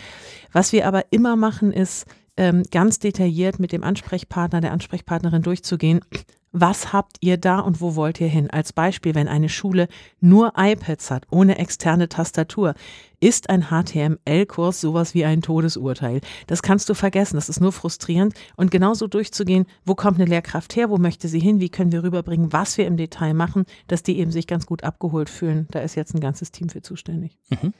Was wir aber immer machen, ist ähm, ganz detailliert mit dem Ansprechpartner, der Ansprechpartnerin durchzugehen was habt ihr da und wo wollt ihr hin? Als Beispiel, wenn eine Schule nur iPads hat, ohne externe Tastatur, ist ein HTML-Kurs sowas wie ein Todesurteil. Das kannst du vergessen, das ist nur frustrierend. Und genauso durchzugehen, wo kommt eine Lehrkraft her, wo möchte sie hin, wie können wir rüberbringen, was wir im Detail machen, dass die eben sich ganz gut abgeholt fühlen. Da ist jetzt ein ganzes Team für zuständig. Mhm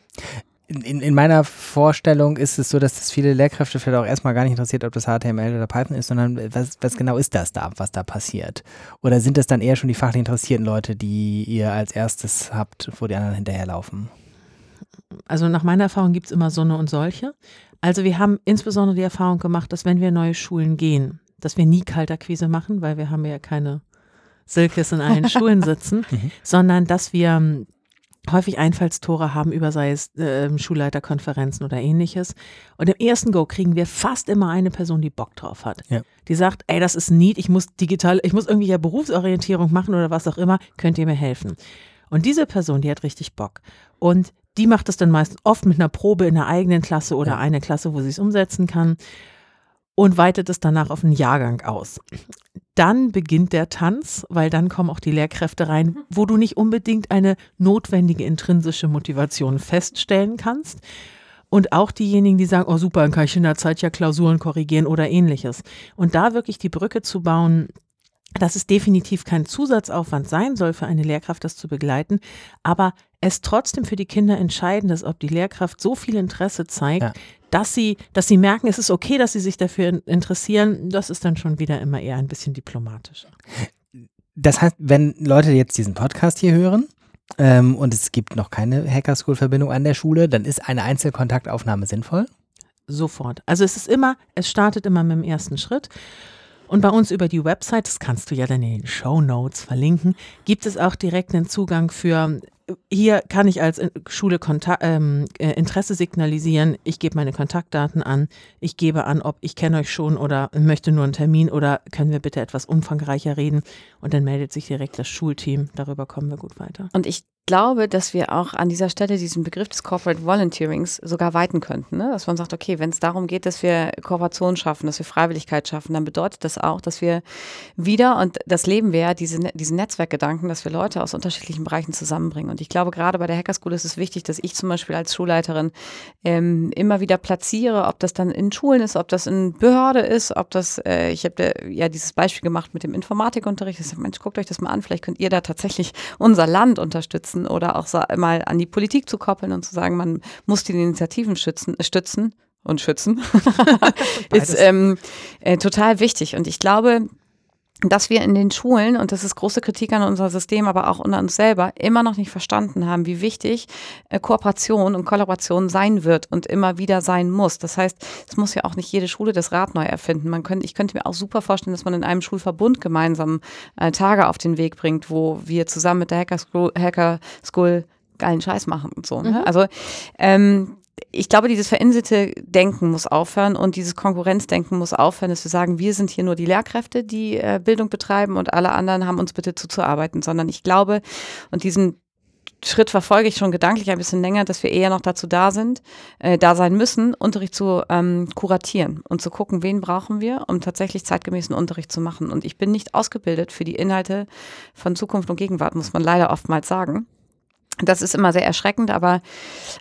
in, in, meiner Vorstellung ist es so, dass das viele Lehrkräfte vielleicht auch erstmal gar nicht interessiert, ob das HTML oder Python ist, sondern was, was genau ist das da, was da passiert? Oder sind das dann eher schon die fachlich interessierten Leute, die ihr als erstes habt, wo die anderen hinterherlaufen? Also nach meiner Erfahrung gibt es immer so eine und solche. Also wir haben insbesondere die Erfahrung gemacht, dass wenn wir neue Schulen gehen, dass wir nie Kalterquise machen, weil wir haben ja keine Silkes in allen Schulen sitzen, mhm. sondern dass wir häufig Einfallstore haben über sei es äh, Schulleiterkonferenzen oder ähnliches. Und im ersten Go kriegen wir fast immer eine Person, die Bock drauf hat. Ja. Die sagt, ey, das ist neat, ich muss digital, ich muss irgendwie ja Berufsorientierung machen oder was auch immer, könnt ihr mir helfen? Und diese Person, die hat richtig Bock. Und die macht es dann meist oft mit einer Probe in der eigenen Klasse oder ja. eine Klasse, wo sie es umsetzen kann und weitet es danach auf einen Jahrgang aus. Dann beginnt der Tanz, weil dann kommen auch die Lehrkräfte rein, wo du nicht unbedingt eine notwendige intrinsische Motivation feststellen kannst. Und auch diejenigen, die sagen, oh super, dann kann ich in der Zeit ja Klausuren korrigieren oder ähnliches. Und da wirklich die Brücke zu bauen, dass es definitiv kein Zusatzaufwand sein soll für eine Lehrkraft, das zu begleiten, aber es trotzdem für die Kinder entscheidend ist, ob die Lehrkraft so viel Interesse zeigt, ja. Dass sie, dass sie merken, es ist okay, dass sie sich dafür interessieren. Das ist dann schon wieder immer eher ein bisschen diplomatisch. Das heißt, wenn Leute jetzt diesen Podcast hier hören ähm, und es gibt noch keine Hacker-School-Verbindung an der Schule, dann ist eine Einzelkontaktaufnahme sinnvoll? Sofort. Also es ist immer, es startet immer mit dem ersten Schritt. Und bei uns über die Website, das kannst du ja dann in den Show Notes verlinken, gibt es auch direkt einen Zugang für hier kann ich als Schule Kontakt, ähm, äh, Interesse signalisieren. Ich gebe meine Kontaktdaten an. Ich gebe an, ob ich kenne euch schon oder möchte nur einen Termin oder können wir bitte etwas umfangreicher reden. Und dann meldet sich direkt das Schulteam. Darüber kommen wir gut weiter. Und ich glaube, dass wir auch an dieser Stelle diesen Begriff des Corporate Volunteerings sogar weiten könnten. Ne? Dass man sagt, okay, wenn es darum geht, dass wir Kooperation schaffen, dass wir Freiwilligkeit schaffen, dann bedeutet das auch, dass wir wieder, und das leben wir ja, diese, diesen Netzwerkgedanken, dass wir Leute aus unterschiedlichen Bereichen zusammenbringen. Und ich glaube, gerade bei der Hacker School ist es wichtig, dass ich zum Beispiel als Schulleiterin ähm, immer wieder platziere, ob das dann in Schulen ist, ob das in Behörde ist, ob das, äh, ich habe ja dieses Beispiel gemacht mit dem Informatikunterricht. Ich sage, Mensch, guckt euch das mal an, vielleicht könnt ihr da tatsächlich unser Land unterstützen setzen oder auch mal an die Politik zu koppeln und zu sagen, man muss die Initiativen schützen, stützen und schützen, ist ähm, äh, total wichtig. Und ich glaube, dass wir in den Schulen, und das ist große Kritik an unser System, aber auch an uns selber, immer noch nicht verstanden haben, wie wichtig äh, Kooperation und Kollaboration sein wird und immer wieder sein muss. Das heißt, es muss ja auch nicht jede Schule das Rad neu erfinden. Man könnte, ich könnte mir auch super vorstellen, dass man in einem Schulverbund gemeinsam äh, Tage auf den Weg bringt, wo wir zusammen mit der Hacker School, Hacker School geilen Scheiß machen und so. Ne? Mhm. Also ähm, ich glaube, dieses verinselte Denken muss aufhören und dieses Konkurrenzdenken muss aufhören, dass wir sagen, wir sind hier nur die Lehrkräfte, die äh, Bildung betreiben und alle anderen haben uns bitte zuzuarbeiten, sondern ich glaube, und diesen Schritt verfolge ich schon gedanklich ein bisschen länger, dass wir eher noch dazu da sind, äh, da sein müssen, Unterricht zu ähm, kuratieren und zu gucken, wen brauchen wir, um tatsächlich zeitgemäßen Unterricht zu machen. Und ich bin nicht ausgebildet für die Inhalte von Zukunft und Gegenwart, muss man leider oftmals sagen. Das ist immer sehr erschreckend, aber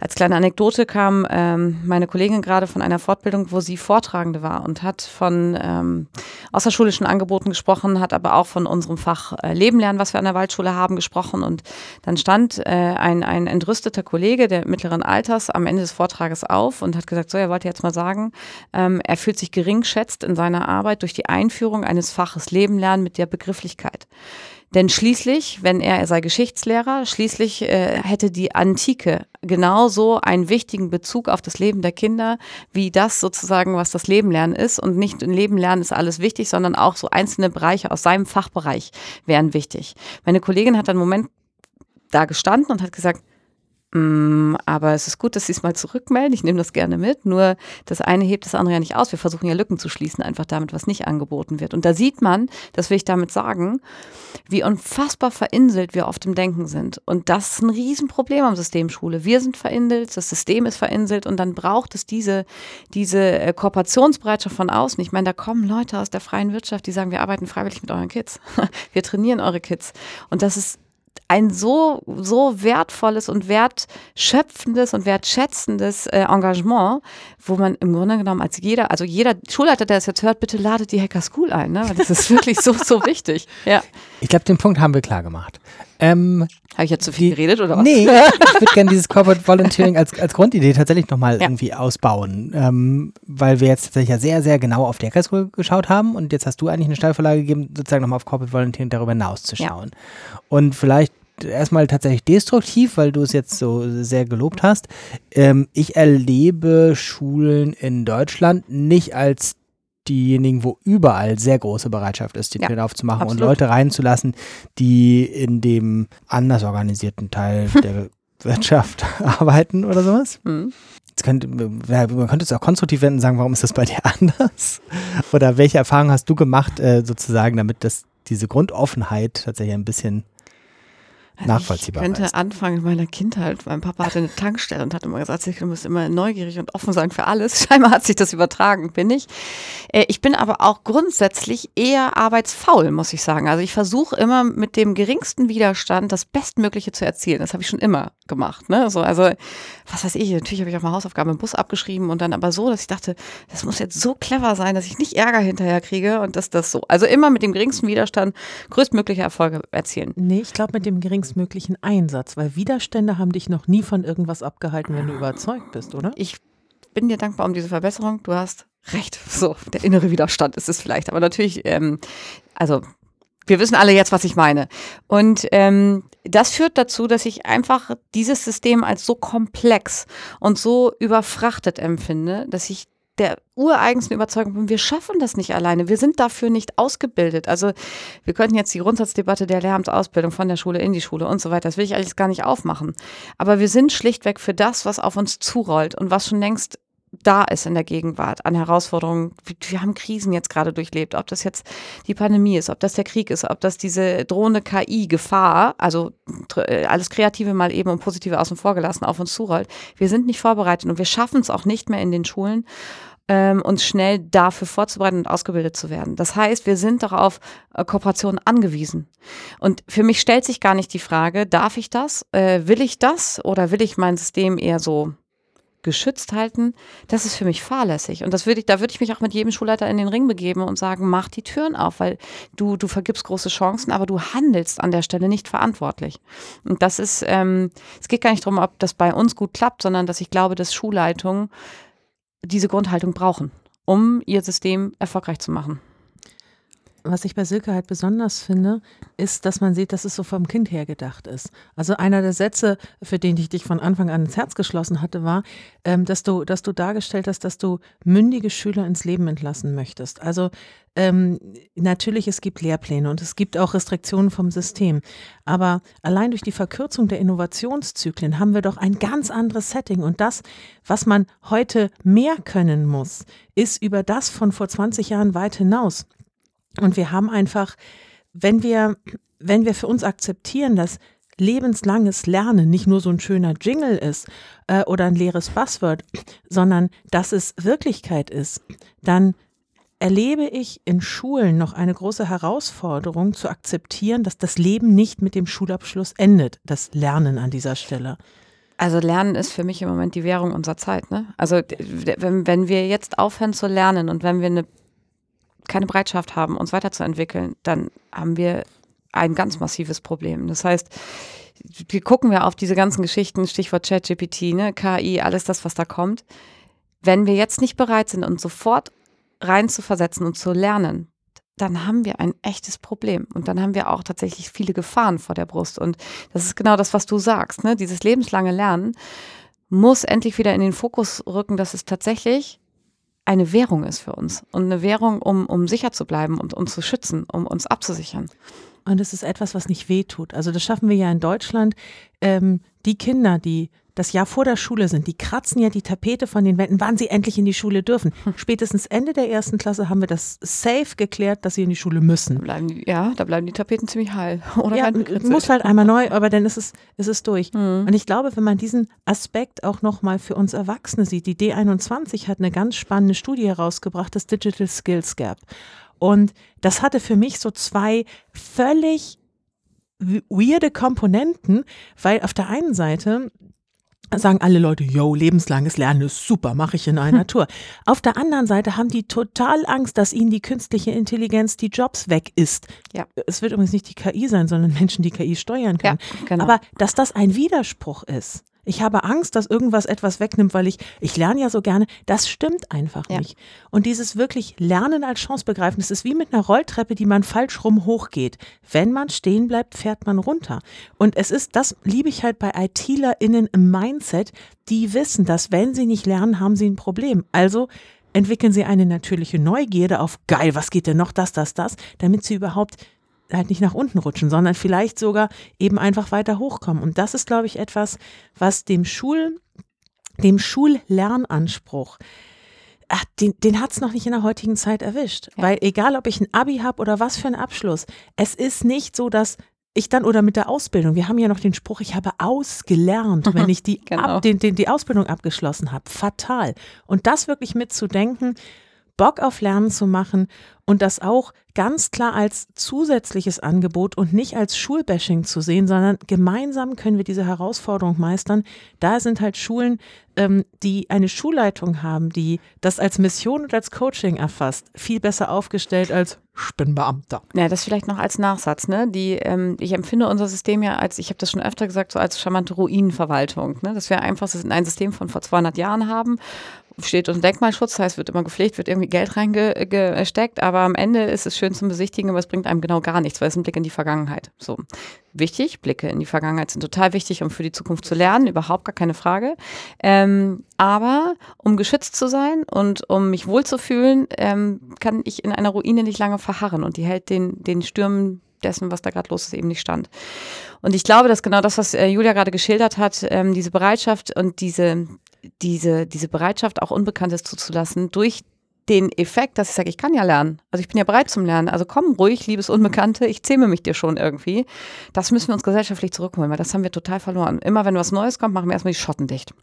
als kleine Anekdote kam ähm, meine Kollegin gerade von einer Fortbildung, wo sie Vortragende war und hat von ähm, außerschulischen Angeboten gesprochen, hat aber auch von unserem Fach äh, Leben lernen, was wir an der Waldschule haben, gesprochen. Und dann stand äh, ein, ein entrüsteter Kollege der mittleren Alters am Ende des Vortrages auf und hat gesagt, so, er wollte jetzt mal sagen, ähm, er fühlt sich geringschätzt in seiner Arbeit durch die Einführung eines Faches Leben lernen mit der Begrifflichkeit. Denn schließlich, wenn er, er sei Geschichtslehrer, schließlich äh, hätte die Antike genauso einen wichtigen Bezug auf das Leben der Kinder, wie das sozusagen, was das Leben lernen ist. Und nicht im Leben lernen ist alles wichtig, sondern auch so einzelne Bereiche aus seinem Fachbereich wären wichtig. Meine Kollegin hat einen Moment da gestanden und hat gesagt, aber es ist gut, dass Sie es mal zurückmelden. Ich nehme das gerne mit. Nur das eine hebt das andere ja nicht aus. Wir versuchen ja Lücken zu schließen, einfach damit, was nicht angeboten wird. Und da sieht man, das will ich damit sagen, wie unfassbar verinselt wir oft im Denken sind. Und das ist ein Riesenproblem am System Schule. Wir sind verinselt, das System ist verinselt und dann braucht es diese, diese äh, Kooperationsbereitschaft von außen. Ich meine, da kommen Leute aus der freien Wirtschaft, die sagen, wir arbeiten freiwillig mit euren Kids. Wir trainieren eure Kids. Und das ist ein so, so wertvolles und wertschöpfendes und wertschätzendes äh, Engagement, wo man im Grunde genommen als jeder, also jeder Schulleiter, der das jetzt hört, bitte ladet die Hacker School ein, ne? Weil das ist wirklich so, so wichtig. Ja. Ich glaube, den Punkt haben wir klar gemacht. Ähm, Habe ich jetzt zu viel die, geredet oder was? Nee, ich würde gerne dieses Corporate Volunteering als, als Grundidee tatsächlich nochmal ja. irgendwie ausbauen, ähm, weil wir jetzt tatsächlich ja sehr, sehr genau auf die Hacker School geschaut haben und jetzt hast du eigentlich eine Steilvorlage gegeben, sozusagen nochmal auf Corporate Volunteering darüber hinaus zu schauen. Ja. Und vielleicht erstmal tatsächlich destruktiv, weil du es jetzt so sehr gelobt hast. Ähm, ich erlebe Schulen in Deutschland nicht als diejenigen, wo überall sehr große Bereitschaft ist, die ja, Türen aufzumachen absolut. und Leute reinzulassen, die in dem anders organisierten Teil der Wirtschaft arbeiten oder sowas. Mhm. Könnte, man könnte es auch konstruktiv wenden und sagen, warum ist das bei dir anders? Oder welche Erfahrungen hast du gemacht, äh, sozusagen, damit das, diese Grundoffenheit tatsächlich ein bisschen nachvollziehbar. Ich könnte ist. anfangen in meiner Kindheit. Mein Papa hatte eine Tankstelle und hat immer gesagt, du musst immer neugierig und offen sein für alles. Scheinbar hat sich das übertragen, bin ich. Äh, ich bin aber auch grundsätzlich eher arbeitsfaul, muss ich sagen. Also ich versuche immer mit dem geringsten Widerstand das Bestmögliche zu erzielen. Das habe ich schon immer gemacht. Ne? So, also, was weiß ich, natürlich habe ich auch mal Hausaufgaben im Bus abgeschrieben und dann aber so, dass ich dachte, das muss jetzt so clever sein, dass ich nicht Ärger hinterher kriege und dass das so. Also immer mit dem geringsten Widerstand größtmögliche Erfolge erzielen. Nee, ich glaube mit dem geringsten größtmöglichen Einsatz? Weil Widerstände haben dich noch nie von irgendwas abgehalten, wenn du überzeugt bist, oder? Ich bin dir dankbar um diese Verbesserung. Du hast recht. So, der innere Widerstand ist es vielleicht. Aber natürlich, ähm, also wir wissen alle jetzt, was ich meine. Und ähm, das führt dazu, dass ich einfach dieses System als so komplex und so überfrachtet empfinde, dass ich der ureigensten Überzeugung bin, wir schaffen das nicht alleine. Wir sind dafür nicht ausgebildet. Also wir könnten jetzt die Grundsatzdebatte der Lehramtsausbildung von der Schule in die Schule und so weiter, das will ich alles gar nicht aufmachen. Aber wir sind schlichtweg für das, was auf uns zurollt und was schon längst da ist in der Gegenwart an Herausforderungen. Wir haben Krisen jetzt gerade durchlebt, ob das jetzt die Pandemie ist, ob das der Krieg ist, ob das diese drohende KI-Gefahr, also äh, alles Kreative mal eben und Positive außen vor gelassen, auf uns zurollt. Wir sind nicht vorbereitet und wir schaffen es auch nicht mehr in den Schulen, ähm, uns schnell dafür vorzubereiten und ausgebildet zu werden. Das heißt, wir sind doch auf äh, Kooperationen angewiesen. Und für mich stellt sich gar nicht die Frage, darf ich das? Äh, will ich das? Oder will ich mein System eher so geschützt halten, das ist für mich fahrlässig. Und das würde ich, da würde ich mich auch mit jedem Schulleiter in den Ring begeben und sagen, mach die Türen auf, weil du, du vergibst große Chancen, aber du handelst an der Stelle nicht verantwortlich. Und das ist, ähm, es geht gar nicht darum, ob das bei uns gut klappt, sondern dass ich glaube, dass Schulleitungen diese Grundhaltung brauchen, um ihr System erfolgreich zu machen. Was ich bei Silke halt besonders finde, ist, dass man sieht, dass es so vom Kind her gedacht ist. Also einer der Sätze, für den ich dich von Anfang an ins Herz geschlossen hatte, war, ähm, dass du, dass du dargestellt hast, dass du mündige Schüler ins Leben entlassen möchtest. Also ähm, natürlich, es gibt Lehrpläne und es gibt auch Restriktionen vom System. Aber allein durch die Verkürzung der Innovationszyklen haben wir doch ein ganz anderes Setting. Und das, was man heute mehr können muss, ist über das von vor 20 Jahren weit hinaus. Und wir haben einfach, wenn wir, wenn wir für uns akzeptieren, dass lebenslanges Lernen nicht nur so ein schöner Jingle ist äh, oder ein leeres Buzzword, sondern dass es Wirklichkeit ist, dann erlebe ich in Schulen noch eine große Herausforderung zu akzeptieren, dass das Leben nicht mit dem Schulabschluss endet, das Lernen an dieser Stelle. Also Lernen ist für mich im Moment die Währung unserer Zeit. Ne? Also wenn, wenn wir jetzt aufhören zu lernen und wenn wir eine keine Bereitschaft haben, uns weiterzuentwickeln, dann haben wir ein ganz massives Problem. Das heißt, wir gucken wir auf diese ganzen Geschichten, Stichwort ChatGPT, ne, KI, alles das, was da kommt. Wenn wir jetzt nicht bereit sind, uns sofort rein zu versetzen und zu lernen, dann haben wir ein echtes Problem. Und dann haben wir auch tatsächlich viele Gefahren vor der Brust. Und das ist genau das, was du sagst. Ne? Dieses lebenslange Lernen muss endlich wieder in den Fokus rücken, dass es tatsächlich eine Währung ist für uns und eine Währung, um, um sicher zu bleiben und uns zu schützen, um uns abzusichern. Und es ist etwas, was nicht wehtut. Also das schaffen wir ja in Deutschland. Ähm, die Kinder, die das Jahr vor der Schule sind, die kratzen ja die Tapete von den Wänden, wann sie endlich in die Schule dürfen. Hm. Spätestens Ende der ersten Klasse haben wir das safe geklärt, dass sie in die Schule müssen. Da bleiben die, ja, da bleiben die Tapeten ziemlich heil. Oder ja, muss halt einmal neu, aber dann ist es, ist es durch. Mhm. Und ich glaube, wenn man diesen Aspekt auch nochmal für uns Erwachsene sieht, die D21 hat eine ganz spannende Studie herausgebracht, das Digital Skills Gap. Und das hatte für mich so zwei völlig weirde Komponenten, weil auf der einen Seite sagen alle Leute, yo, lebenslanges Lernen ist super, mache ich in einer Tour. Auf der anderen Seite haben die total Angst, dass ihnen die künstliche Intelligenz die Jobs weg ist. Ja. Es wird übrigens nicht die KI sein, sondern Menschen, die KI steuern können. Ja, genau. Aber dass das ein Widerspruch ist, ich habe Angst, dass irgendwas etwas wegnimmt, weil ich, ich lerne ja so gerne. Das stimmt einfach ja. nicht. Und dieses wirklich Lernen als Chance begreifen, das ist wie mit einer Rolltreppe, die man falsch rum hochgeht. Wenn man stehen bleibt, fährt man runter. Und es ist, das liebe ich halt bei ITlerInnen im Mindset, die wissen, dass wenn sie nicht lernen, haben sie ein Problem. Also entwickeln sie eine natürliche Neugierde auf, geil, was geht denn noch, das, das, das, damit sie überhaupt halt nicht nach unten rutschen, sondern vielleicht sogar eben einfach weiter hochkommen. Und das ist, glaube ich, etwas, was dem Schul, dem Schullernanspruch, ach, den, den hat es noch nicht in der heutigen Zeit erwischt. Ja. Weil egal, ob ich ein Abi habe oder was für einen Abschluss, es ist nicht so, dass ich dann oder mit der Ausbildung, wir haben ja noch den Spruch, ich habe ausgelernt, wenn ich die, genau. ab, den, den, die Ausbildung abgeschlossen habe. Fatal. Und das wirklich mitzudenken, Bock auf Lernen zu machen und das auch ganz klar als zusätzliches Angebot und nicht als Schulbashing zu sehen, sondern gemeinsam können wir diese Herausforderung meistern. Da sind halt Schulen, ähm, die eine Schulleitung haben, die das als Mission und als Coaching erfasst, viel besser aufgestellt als ich. Ja, das vielleicht noch als Nachsatz. Ne? Die, ähm, ich empfinde unser System ja als, ich habe das schon öfter gesagt, so als charmante Ruinenverwaltung. Ne? Dass wir einfach ein System von vor 200 Jahren haben, steht unter Denkmalschutz, das heißt, wird immer gepflegt, wird irgendwie Geld reingesteckt, aber am Ende ist es schön zum Besichtigen, aber es bringt einem genau gar nichts, weil es ein Blick in die Vergangenheit. So wichtig, Blicke in die Vergangenheit sind total wichtig, um für die Zukunft zu lernen, überhaupt gar keine Frage. Ähm, aber um geschützt zu sein und um mich wohlzufühlen, ähm, kann ich in einer Ruine nicht lange verharren und die hält den, den Stürmen dessen, was da gerade los ist, eben nicht stand. Und ich glaube, dass genau das, was äh, Julia gerade geschildert hat, ähm, diese Bereitschaft und diese, diese, diese Bereitschaft, auch Unbekanntes zuzulassen, durch den Effekt, dass ich sage, ich kann ja lernen. Also ich bin ja bereit zum Lernen. Also komm ruhig, liebes Unbekannte, ich zähme mich dir schon irgendwie. Das müssen wir uns gesellschaftlich zurückholen, weil das haben wir total verloren. Immer wenn was Neues kommt, machen wir erstmal die Schotten dicht.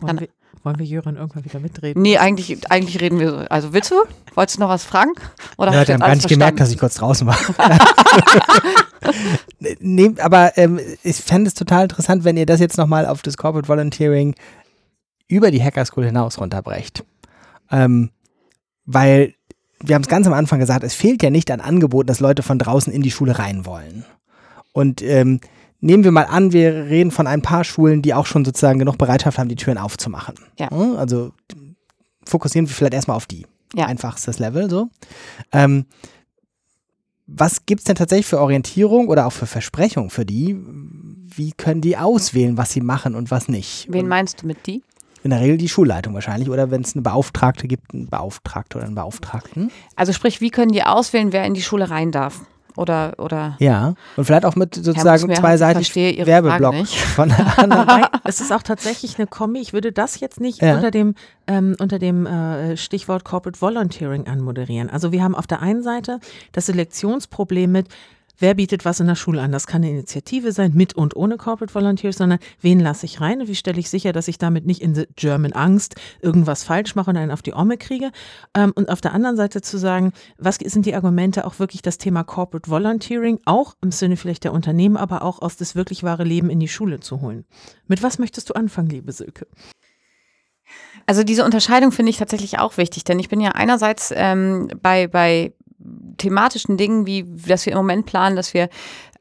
Wollen, wir, wollen wir Jöran irgendwann wieder mitreden? Nee, eigentlich, eigentlich reden wir so. Also willst du? Wolltest du noch was fragen? Oder ja, die haben gar nicht gemerkt, dass ich kurz draußen war. nee, aber ähm, ich fände es total interessant, wenn ihr das jetzt nochmal auf das Corporate Volunteering über die Hacker School hinaus runterbrecht. Ähm, weil wir haben es ganz am Anfang gesagt, es fehlt ja nicht an Angeboten, dass Leute von draußen in die Schule rein wollen. Und ähm, nehmen wir mal an, wir reden von ein paar Schulen, die auch schon sozusagen genug Bereitschaft haben, die Türen aufzumachen. Ja. Also fokussieren wir vielleicht erstmal auf die. Ja. Einfachstes Level so. Ähm, was gibt es denn tatsächlich für Orientierung oder auch für Versprechungen für die? Wie können die auswählen, was sie machen und was nicht? Wen meinst du mit die? In der Regel die Schulleitung wahrscheinlich oder wenn es eine Beauftragte gibt, einen Beauftragte oder einen Beauftragten. Also sprich, wie können die auswählen, wer in die Schule rein darf? Oder, oder ja, und vielleicht auch mit sozusagen zweiseitig Werbeblock von Es ist auch tatsächlich eine Kombi. Ich würde das jetzt nicht ja. unter dem, ähm, unter dem äh, Stichwort Corporate Volunteering anmoderieren. Also wir haben auf der einen Seite das Selektionsproblem mit, wer bietet was in der Schule an. Das kann eine Initiative sein, mit und ohne Corporate Volunteers, sondern wen lasse ich rein und wie stelle ich sicher, dass ich damit nicht in the German Angst irgendwas falsch mache und einen auf die Omme kriege. Ähm, und auf der anderen Seite zu sagen, was sind die Argumente, auch wirklich das Thema Corporate Volunteering, auch im Sinne vielleicht der Unternehmen, aber auch aus das wirklich wahre Leben in die Schule zu holen. Mit was möchtest du anfangen, liebe Silke? Also diese Unterscheidung finde ich tatsächlich auch wichtig, denn ich bin ja einerseits ähm, bei, bei thematischen Dingen, wie dass wir im Moment planen, dass wir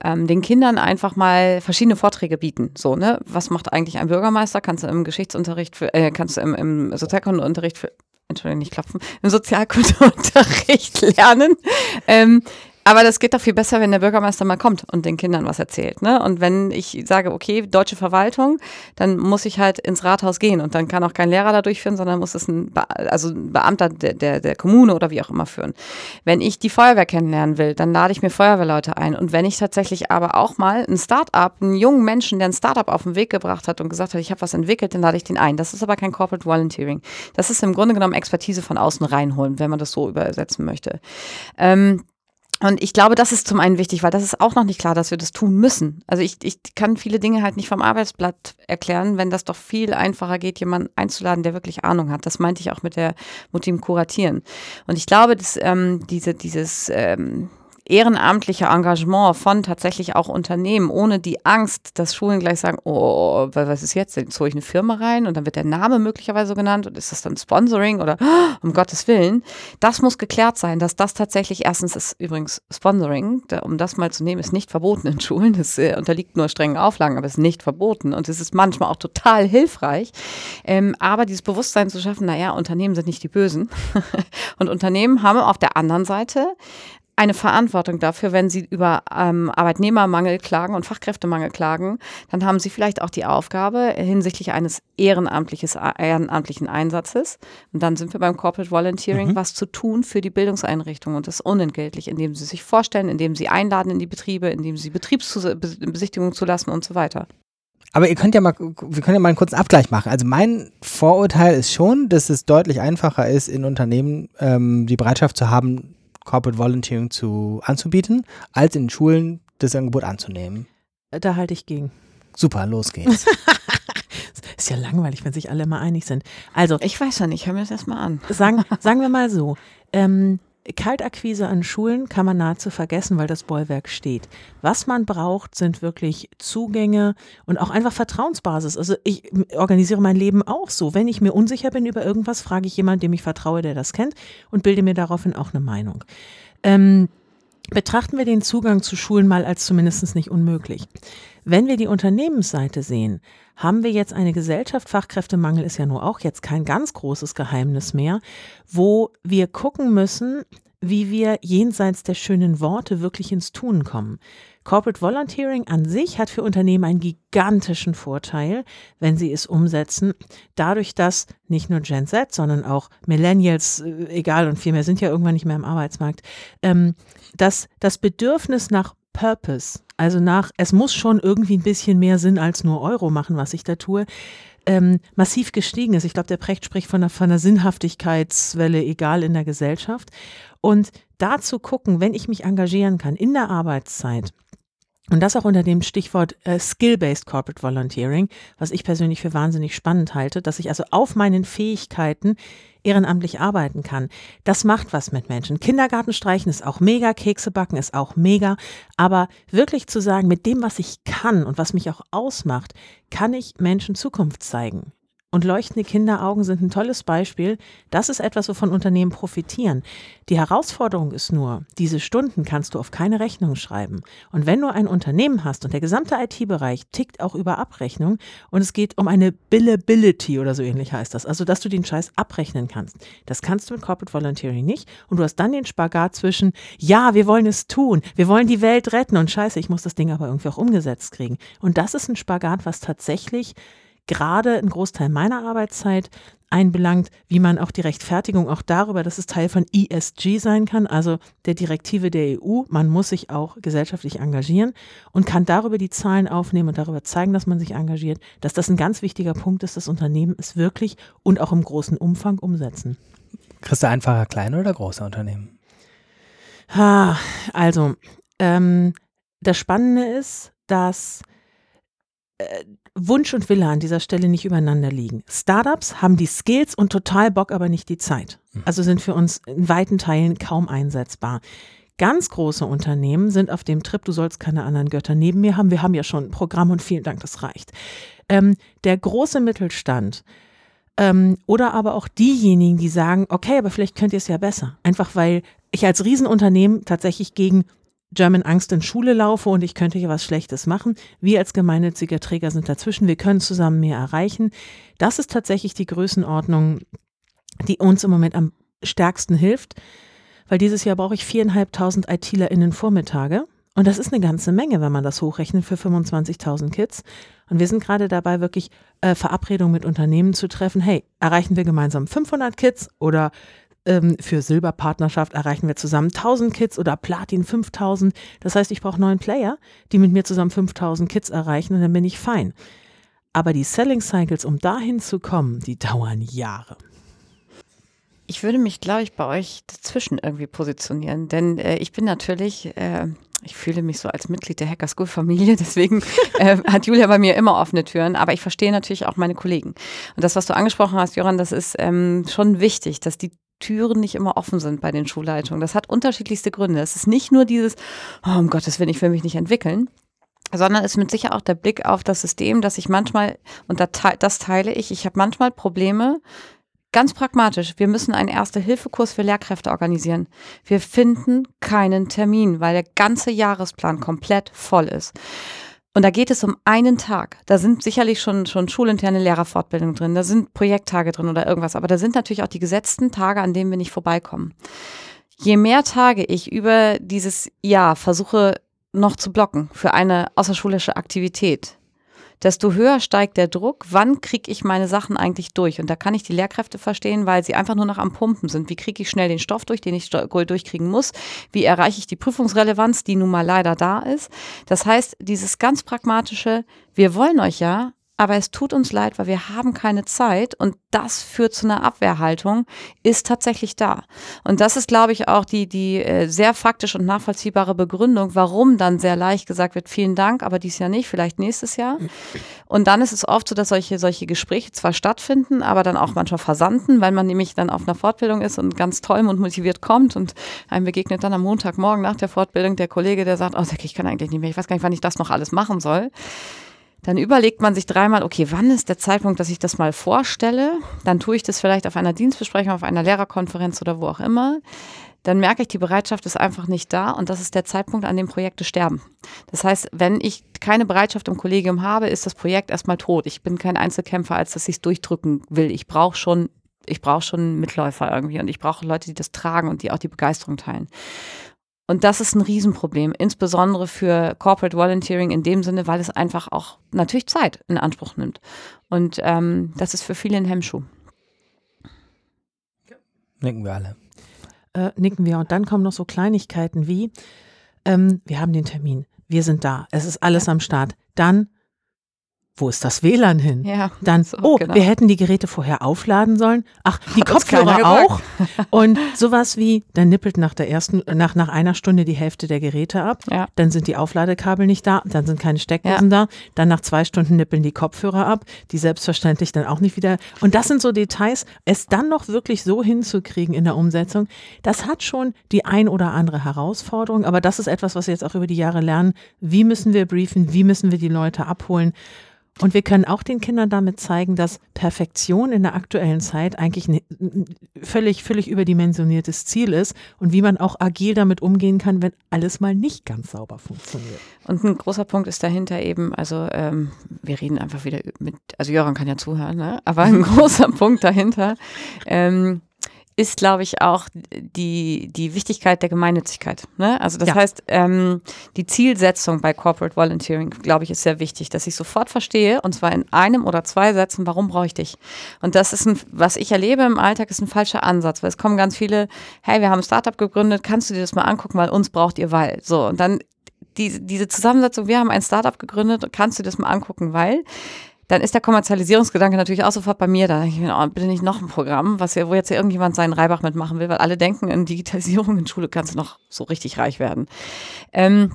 ähm, den Kindern einfach mal verschiedene Vorträge bieten. So, ne? Was macht eigentlich ein Bürgermeister? Kannst du im Geschichtsunterricht, für, äh, kannst du im, im Sozialkundeunterricht für Entschuldigung, nicht klopfen, im Sozialkundeunterricht lernen. Ähm, aber das geht doch viel besser, wenn der Bürgermeister mal kommt und den Kindern was erzählt. Ne? Und wenn ich sage, okay, deutsche Verwaltung, dann muss ich halt ins Rathaus gehen und dann kann auch kein Lehrer da durchführen, sondern muss es ein, Be also ein Beamter der, der, der Kommune oder wie auch immer führen. Wenn ich die Feuerwehr kennenlernen will, dann lade ich mir Feuerwehrleute ein. Und wenn ich tatsächlich aber auch mal ein Start-up, einen jungen Menschen, der ein Start-up auf den Weg gebracht hat und gesagt hat, ich habe was entwickelt, dann lade ich den ein. Das ist aber kein Corporate Volunteering. Das ist im Grunde genommen Expertise von außen reinholen, wenn man das so übersetzen möchte. Ähm, und ich glaube, das ist zum einen wichtig, weil das ist auch noch nicht klar, dass wir das tun müssen. Also ich, ich kann viele Dinge halt nicht vom Arbeitsblatt erklären, wenn das doch viel einfacher geht, jemanden einzuladen, der wirklich Ahnung hat. Das meinte ich auch mit der mit dem Kuratieren. Und ich glaube, dass ähm, diese, dieses ähm, ehrenamtliche Engagement von tatsächlich auch Unternehmen, ohne die Angst, dass Schulen gleich sagen, oh, was ist jetzt? Jetzt hole ich eine Firma rein und dann wird der Name möglicherweise genannt und ist das dann Sponsoring oder um Gottes Willen. Das muss geklärt sein, dass das tatsächlich erstens ist übrigens Sponsoring, um das mal zu nehmen, ist nicht verboten in Schulen. Das äh, unterliegt nur strengen Auflagen, aber ist nicht verboten und es ist manchmal auch total hilfreich. Ähm, aber dieses Bewusstsein zu schaffen, naja, Unternehmen sind nicht die Bösen und Unternehmen haben auf der anderen Seite eine Verantwortung dafür, wenn sie über ähm, Arbeitnehmermangel klagen und Fachkräftemangel klagen, dann haben sie vielleicht auch die Aufgabe hinsichtlich eines ehrenamtliches, ehrenamtlichen Einsatzes. Und dann sind wir beim Corporate Volunteering, mhm. was zu tun für die Bildungseinrichtung und das unentgeltlich, indem sie sich vorstellen, indem sie einladen in die Betriebe, indem sie Betriebsbesichtigungen zulassen und so weiter. Aber ihr könnt ja mal, wir können ja mal einen kurzen Abgleich machen. Also mein Vorurteil ist schon, dass es deutlich einfacher ist, in Unternehmen ähm, die Bereitschaft zu haben, Corporate Volunteering zu, anzubieten, als in Schulen das Angebot anzunehmen. Da halte ich gegen. Super, los geht's. ist ja langweilig, wenn sich alle mal einig sind. Also, ich weiß ja nicht, hör mir das erstmal an. Sagen, sagen wir mal so, ähm, Kaltakquise an Schulen kann man nahezu vergessen, weil das Bollwerk steht. Was man braucht, sind wirklich Zugänge und auch einfach Vertrauensbasis. Also ich organisiere mein Leben auch so. Wenn ich mir unsicher bin über irgendwas, frage ich jemanden, dem ich vertraue, der das kennt und bilde mir daraufhin auch eine Meinung. Ähm, betrachten wir den Zugang zu Schulen mal als zumindest nicht unmöglich. Wenn wir die Unternehmensseite sehen, haben wir jetzt eine Gesellschaft, Fachkräftemangel ist ja nur auch jetzt kein ganz großes Geheimnis mehr, wo wir gucken müssen, wie wir jenseits der schönen Worte wirklich ins Tun kommen. Corporate Volunteering an sich hat für Unternehmen einen gigantischen Vorteil, wenn sie es umsetzen, dadurch, dass nicht nur Gen Z, sondern auch Millennials, äh, egal und viel mehr sind ja irgendwann nicht mehr im Arbeitsmarkt, ähm, dass das Bedürfnis nach Purpose, also nach, es muss schon irgendwie ein bisschen mehr Sinn als nur Euro machen, was ich da tue, ähm, massiv gestiegen ist. Ich glaube, der Precht spricht von einer, von einer Sinnhaftigkeitswelle, egal in der Gesellschaft. Und da zu gucken, wenn ich mich engagieren kann in der Arbeitszeit, und das auch unter dem Stichwort äh, Skill-Based Corporate Volunteering, was ich persönlich für wahnsinnig spannend halte, dass ich also auf meinen Fähigkeiten ehrenamtlich arbeiten kann. Das macht was mit Menschen. Kindergarten streichen ist auch mega, Kekse backen ist auch mega, aber wirklich zu sagen, mit dem, was ich kann und was mich auch ausmacht, kann ich Menschen Zukunft zeigen. Und leuchtende Kinderaugen sind ein tolles Beispiel. Das ist etwas, wovon Unternehmen profitieren. Die Herausforderung ist nur, diese Stunden kannst du auf keine Rechnung schreiben. Und wenn du ein Unternehmen hast und der gesamte IT-Bereich tickt auch über Abrechnung und es geht um eine Billability oder so ähnlich heißt das, also dass du den Scheiß abrechnen kannst. Das kannst du mit Corporate Volunteering nicht. Und du hast dann den Spagat zwischen, ja, wir wollen es tun, wir wollen die Welt retten und scheiße, ich muss das Ding aber irgendwie auch umgesetzt kriegen. Und das ist ein Spagat, was tatsächlich gerade ein Großteil meiner Arbeitszeit einbelangt, wie man auch die Rechtfertigung auch darüber, dass es Teil von ESG sein kann, also der Direktive der EU, man muss sich auch gesellschaftlich engagieren und kann darüber die Zahlen aufnehmen und darüber zeigen, dass man sich engagiert, dass das ein ganz wichtiger Punkt ist, dass Unternehmen es wirklich und auch im großen Umfang umsetzen. Kriegst du einfacher kleine oder große Unternehmen? Ha, also, ähm, das Spannende ist, dass äh, Wunsch und Wille an dieser Stelle nicht übereinander liegen. Startups haben die Skills und total Bock, aber nicht die Zeit. Hm. Also sind für uns in weiten Teilen kaum einsetzbar. Ganz große Unternehmen sind auf dem Trip, du sollst keine anderen Götter neben mir haben. Wir haben ja schon ein Programm und vielen Dank, das reicht. Ähm, der große Mittelstand ähm, oder aber auch diejenigen, die sagen, okay, aber vielleicht könnt ihr es ja besser. Einfach weil ich als Riesenunternehmen tatsächlich gegen German Angst in Schule laufe und ich könnte hier was Schlechtes machen. Wir als gemeinnütziger Träger sind dazwischen. Wir können zusammen mehr erreichen. Das ist tatsächlich die Größenordnung, die uns im Moment am stärksten hilft, weil dieses Jahr brauche ich viereinhalbtausend ITlerInnen Vormittage. Und das ist eine ganze Menge, wenn man das hochrechnet für 25.000 Kids. Und wir sind gerade dabei, wirklich äh, Verabredungen mit Unternehmen zu treffen. Hey, erreichen wir gemeinsam 500 Kids oder ähm, für Silberpartnerschaft erreichen wir zusammen 1000 Kids oder Platin 5000. Das heißt, ich brauche neun Player, die mit mir zusammen 5000 Kids erreichen und dann bin ich fein. Aber die Selling Cycles, um dahin zu kommen, die dauern Jahre. Ich würde mich, glaube ich, bei euch dazwischen irgendwie positionieren, denn äh, ich bin natürlich, äh, ich fühle mich so als Mitglied der Hacker School Familie, deswegen äh, hat Julia bei mir immer offene Türen, aber ich verstehe natürlich auch meine Kollegen. Und das, was du angesprochen hast, Joran, das ist ähm, schon wichtig, dass die Türen nicht immer offen sind bei den Schulleitungen. Das hat unterschiedlichste Gründe. Es ist nicht nur dieses, oh, um Gottes Willen, ich will mich nicht entwickeln, sondern es ist mit sicher auch der Blick auf das System, dass ich manchmal, und das teile ich, ich habe manchmal Probleme, ganz pragmatisch, wir müssen einen Erste-Hilfe-Kurs für Lehrkräfte organisieren. Wir finden keinen Termin, weil der ganze Jahresplan komplett voll ist. Und da geht es um einen Tag. Da sind sicherlich schon, schon schulinterne Lehrerfortbildungen drin, da sind Projekttage drin oder irgendwas, aber da sind natürlich auch die gesetzten Tage, an denen wir nicht vorbeikommen. Je mehr Tage ich über dieses Jahr versuche noch zu blocken für eine außerschulische Aktivität, desto höher steigt der Druck, wann kriege ich meine Sachen eigentlich durch. Und da kann ich die Lehrkräfte verstehen, weil sie einfach nur noch am Pumpen sind. Wie kriege ich schnell den Stoff durch, den ich durchkriegen muss? Wie erreiche ich die Prüfungsrelevanz, die nun mal leider da ist? Das heißt, dieses ganz pragmatische, wir wollen euch ja, aber es tut uns leid, weil wir haben keine Zeit und das führt zu einer Abwehrhaltung, ist tatsächlich da. Und das ist, glaube ich, auch die, die äh, sehr faktisch und nachvollziehbare Begründung, warum dann sehr leicht gesagt wird, vielen Dank, aber dies Jahr nicht, vielleicht nächstes Jahr. Und dann ist es oft so, dass solche, solche Gespräche zwar stattfinden, aber dann auch manchmal versanden, weil man nämlich dann auf einer Fortbildung ist und ganz toll und motiviert kommt und einem begegnet dann am Montagmorgen nach der Fortbildung der Kollege, der sagt, oh, ich kann eigentlich nicht mehr, ich weiß gar nicht, wann ich das noch alles machen soll. Dann überlegt man sich dreimal, okay, wann ist der Zeitpunkt, dass ich das mal vorstelle? Dann tue ich das vielleicht auf einer Dienstbesprechung, auf einer Lehrerkonferenz oder wo auch immer. Dann merke ich, die Bereitschaft ist einfach nicht da und das ist der Zeitpunkt, an dem Projekte sterben. Das heißt, wenn ich keine Bereitschaft im Kollegium habe, ist das Projekt erstmal tot. Ich bin kein Einzelkämpfer, als dass ich es durchdrücken will. Ich brauche schon ich brauche schon Mitläufer irgendwie und ich brauche Leute, die das tragen und die auch die Begeisterung teilen. Und das ist ein Riesenproblem, insbesondere für Corporate Volunteering in dem Sinne, weil es einfach auch natürlich Zeit in Anspruch nimmt. Und ähm, das ist für viele ein Hemmschuh. Nicken wir alle. Äh, nicken wir. Und dann kommen noch so Kleinigkeiten wie, ähm, wir haben den Termin, wir sind da, es ist alles am Start. Dann wo ist das WLAN hin? Ja, Dann, so, oh, genau. wir hätten die Geräte vorher aufladen sollen. Ach, die Hat Kopfhörer auch. Und sowas wie, dann nippelt nach der ersten, nach, nach einer Stunde die Hälfte der Geräte ab. Ja. Dann sind die Aufladekabel nicht da, dann sind keine Steckdosen da. Dann nach zwei Stunden nippeln die Kopfhörer ab, die selbstverständlich dann auch nicht wieder. Und das sind so Details, es dann noch wirklich so hinzukriegen in der Umsetzung, das hat schon die ein oder andere Herausforderung. Aber das ist etwas, was wir jetzt auch über die Jahre lernen. Wie müssen wir briefen? Wie müssen wir die Leute abholen? Und wir können auch den Kindern damit zeigen, dass Perfektion in der aktuellen Zeit eigentlich ein völlig, völlig überdimensioniertes Ziel ist und wie man auch agil damit umgehen kann, wenn alles mal nicht ganz sauber funktioniert. Und ein großer Punkt ist dahinter eben, also ähm, wir reden einfach wieder mit, also Jöran kann ja zuhören, ne? aber ein großer Punkt dahinter ähm, ist, glaube ich, auch die, die Wichtigkeit der Gemeinnützigkeit. Ne? Also das Ja. heißt, ähm, die Zielsetzung bei Corporate Volunteering, glaube ich, ist sehr wichtig, dass ich sofort verstehe, und zwar in einem oder zwei Sätzen, warum brauche ich dich? Und das ist ein, was ich erlebe im Alltag, ist ein falscher Ansatz, weil es kommen ganz viele, hey, wir haben ein Startup gegründet, kannst du dir das mal angucken, weil uns braucht ihr weil. So, und dann die, diese Zusammensetzung, wir haben ein Startup gegründet, kannst du das mal angucken, weil dann ist der Kommerzialisierungsgedanke natürlich auch sofort bei mir da. Ich mir, oh, bitte nicht noch ein Programm, was ja, wo jetzt irgendjemand seinen Reibach mitmachen will, weil alle denken, in Digitalisierung in Schule kannst du noch so richtig reich werden. Ähm,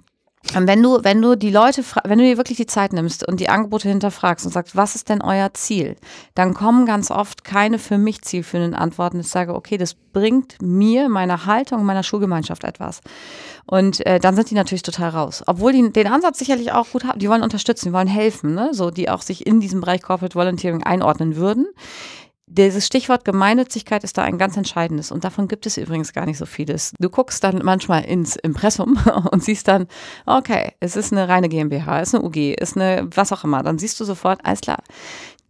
wenn du, wenn du die Leute, wenn du dir wirklich die Zeit nimmst und die Angebote hinterfragst und sagst, was ist denn euer Ziel, dann kommen ganz oft keine für mich zielführenden Antworten. Ich sage, okay, das bringt mir, meiner Haltung, meiner Schulgemeinschaft etwas. Und äh, dann sind die natürlich total raus. Obwohl die den Ansatz sicherlich auch gut haben. Die wollen unterstützen, die wollen helfen, ne? so die auch sich in diesem Bereich Corporate Volunteering einordnen würden. Dieses Stichwort Gemeinnützigkeit ist da ein ganz entscheidendes und davon gibt es übrigens gar nicht so vieles. Du guckst dann manchmal ins Impressum und siehst dann, okay, es ist eine reine GmbH, es ist eine UG, ist eine was auch immer. Dann siehst du sofort, alles klar.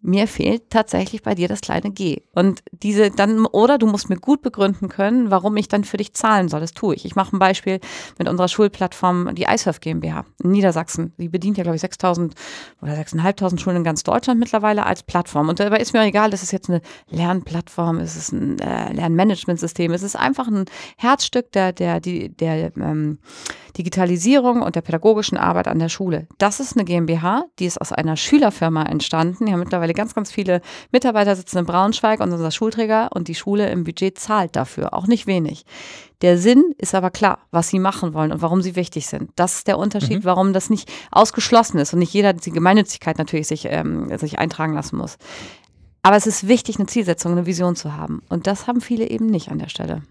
Mir fehlt tatsächlich bei dir das kleine G. Und diese dann, oder du musst mir gut begründen können, warum ich dann für dich zahlen soll. Das tue ich. Ich mache ein Beispiel mit unserer Schulplattform, die iSurf GmbH in Niedersachsen. Die bedient ja, glaube ich, 6.000 oder 6.500 Schulen in ganz Deutschland mittlerweile als Plattform. Und dabei ist mir egal, das ist jetzt eine Lernplattform, es ist ein äh, Lernmanagementsystem, es ist einfach ein Herzstück der, der, die, der ähm, Digitalisierung und der pädagogischen Arbeit an der Schule. Das ist eine GmbH, die ist aus einer Schülerfirma entstanden. Die haben mittlerweile ganz, ganz viele Mitarbeiter sitzen in Braunschweig und unser Schulträger und die Schule im Budget zahlt dafür, auch nicht wenig. Der Sinn ist aber klar, was sie machen wollen und warum sie wichtig sind. Das ist der Unterschied, warum das nicht ausgeschlossen ist und nicht jeder die Gemeinnützigkeit natürlich sich, ähm, sich eintragen lassen muss. Aber es ist wichtig, eine Zielsetzung, eine Vision zu haben. Und das haben viele eben nicht an der Stelle.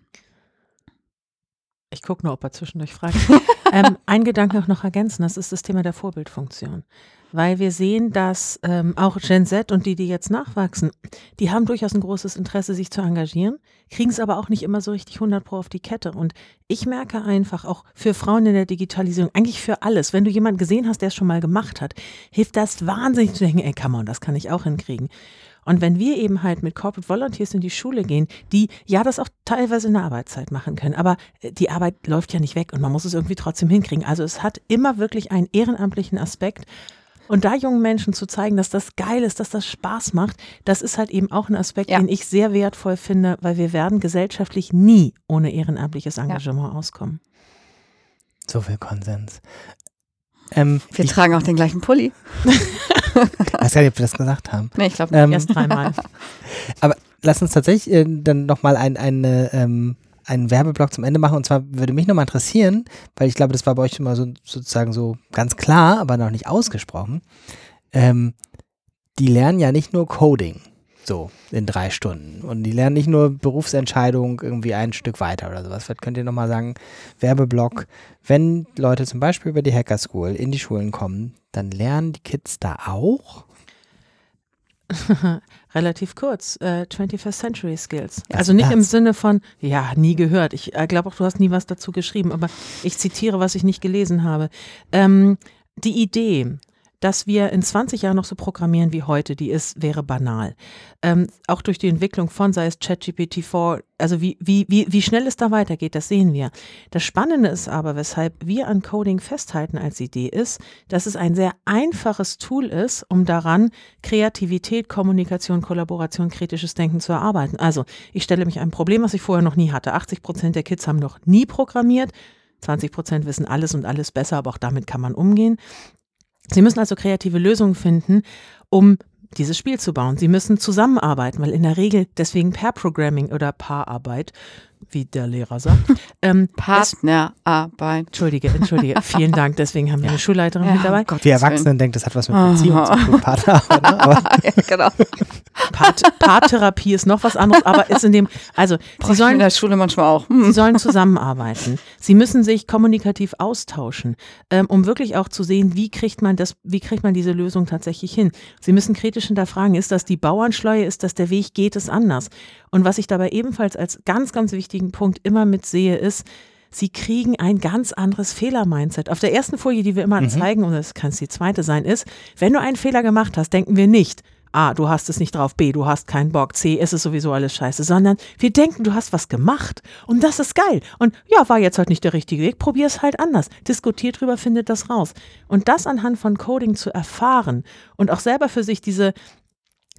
Ich gucke nur, ob er zwischendurch fragt. ähm, ein Gedanke noch ergänzen, das ist das Thema der Vorbildfunktion. Weil wir sehen, dass ähm, auch Gen Z und die, die jetzt nachwachsen, die haben durchaus ein großes Interesse, sich zu engagieren, kriegen es aber auch nicht immer so richtig 100 Pro auf die Kette. Und ich merke einfach auch für Frauen in der Digitalisierung, eigentlich für alles, wenn du jemanden gesehen hast, der es schon mal gemacht hat, hilft das wahnsinnig zu denken, ey, come on, das kann ich auch hinkriegen. Und wenn wir eben halt mit Corporate Volunteers in die Schule gehen, die ja das auch teilweise in der Arbeitszeit machen können, aber äh, die Arbeit läuft ja nicht weg und man muss es irgendwie trotzdem hinkriegen. Also es hat immer wirklich einen ehrenamtlichen Aspekt. Und da jungen Menschen zu zeigen, dass das geil ist, dass das Spaß macht, das ist halt eben auch ein Aspekt, Ja. den ich sehr wertvoll finde, weil wir werden gesellschaftlich nie ohne ehrenamtliches Engagement auskommen. So viel Konsens. Ähm, Wir tragen auch den gleichen Pulli. weiß gar nicht, ob wir das gesagt haben. Nee, ich glaube nicht. Ähm, Erst dreimal. Aber lass uns tatsächlich äh, dann nochmal ein, eine, ähm, einen Werbeblock zum Ende machen. Und zwar würde mich nochmal interessieren, weil ich glaube, das war bei euch immer so, sozusagen so ganz klar, aber noch nicht ausgesprochen. Ähm, die lernen ja nicht nur Coding so in drei Stunden. Und die lernen nicht nur Berufsentscheidung irgendwie ein Stück weiter oder sowas. Vielleicht könnt ihr nochmal sagen, Werbeblock, wenn Leute zum Beispiel über die Hacker School in die Schulen kommen, dann lernen die Kids da auch? Relativ kurz, äh, 21st Century Skills. Ja, also nicht im Ernst? Sinne von, ja, nie gehört. Ich äh, glaube auch, du hast nie was dazu geschrieben, aber ich zitiere, was ich nicht gelesen habe. Ähm, die Idee, dass wir in 20 Jahren noch so programmieren wie heute, die ist, wäre banal. Ähm, auch durch die Entwicklung von, sei es ChatGPT-4, also wie, wie, wie, wie schnell es da weitergeht, das sehen wir. Das Spannende ist aber, weshalb wir an Coding festhalten als Idee ist, dass es ein sehr einfaches Tool ist, um daran Kreativität, Kommunikation, Kollaboration, kritisches Denken zu erarbeiten. Also ich stelle mich ein Problem, was ich vorher noch nie hatte. 80 Prozent der Kids haben noch nie programmiert. 20 Prozent wissen alles und alles besser, aber auch damit kann man umgehen. Sie müssen also kreative Lösungen finden, um dieses Spiel zu bauen. Sie müssen zusammenarbeiten, weil in der Regel deswegen Pair-Programming oder Paararbeit wie der Lehrer sagt. Ähm, Partnerarbeit. Entschuldige, entschuldige. Vielen Dank. Deswegen haben wir eine Schulleiterin ja, mit dabei. Wir Erwachsenen denken, das hat was mit Beziehung oh. zu tun. Partnerarbeit. Ne? ja, genau. Part, Paartherapie ist noch was anderes, aber ist in dem, also sie sollen in der Schule manchmal auch. Hm. Sie sollen zusammenarbeiten. Sie müssen sich kommunikativ austauschen, ähm, um wirklich auch zu sehen, wie kriegt man das, wie kriegt man diese Lösung tatsächlich hin. Sie müssen kritisch hinterfragen, ist das die Bauernschleue, ist das der Weg, geht es anders? Und was ich dabei ebenfalls als ganz, ganz wichtigen Punkt immer mitsehe, ist, sie kriegen ein ganz anderes Fehler-Mindset. Auf der ersten Folie, die wir immer mhm. zeigen, und das kann es die zweite sein, ist, wenn du einen Fehler gemacht hast, denken wir nicht, A, du hast es nicht drauf, B, du hast keinen Bock, C, ist es sowieso alles scheiße, sondern wir denken, du hast was gemacht und das ist geil. Und ja, war jetzt halt nicht der richtige Weg, probier es halt anders. Diskutiert drüber, findet das raus. Und das anhand von Coding zu erfahren und auch selber für sich diese,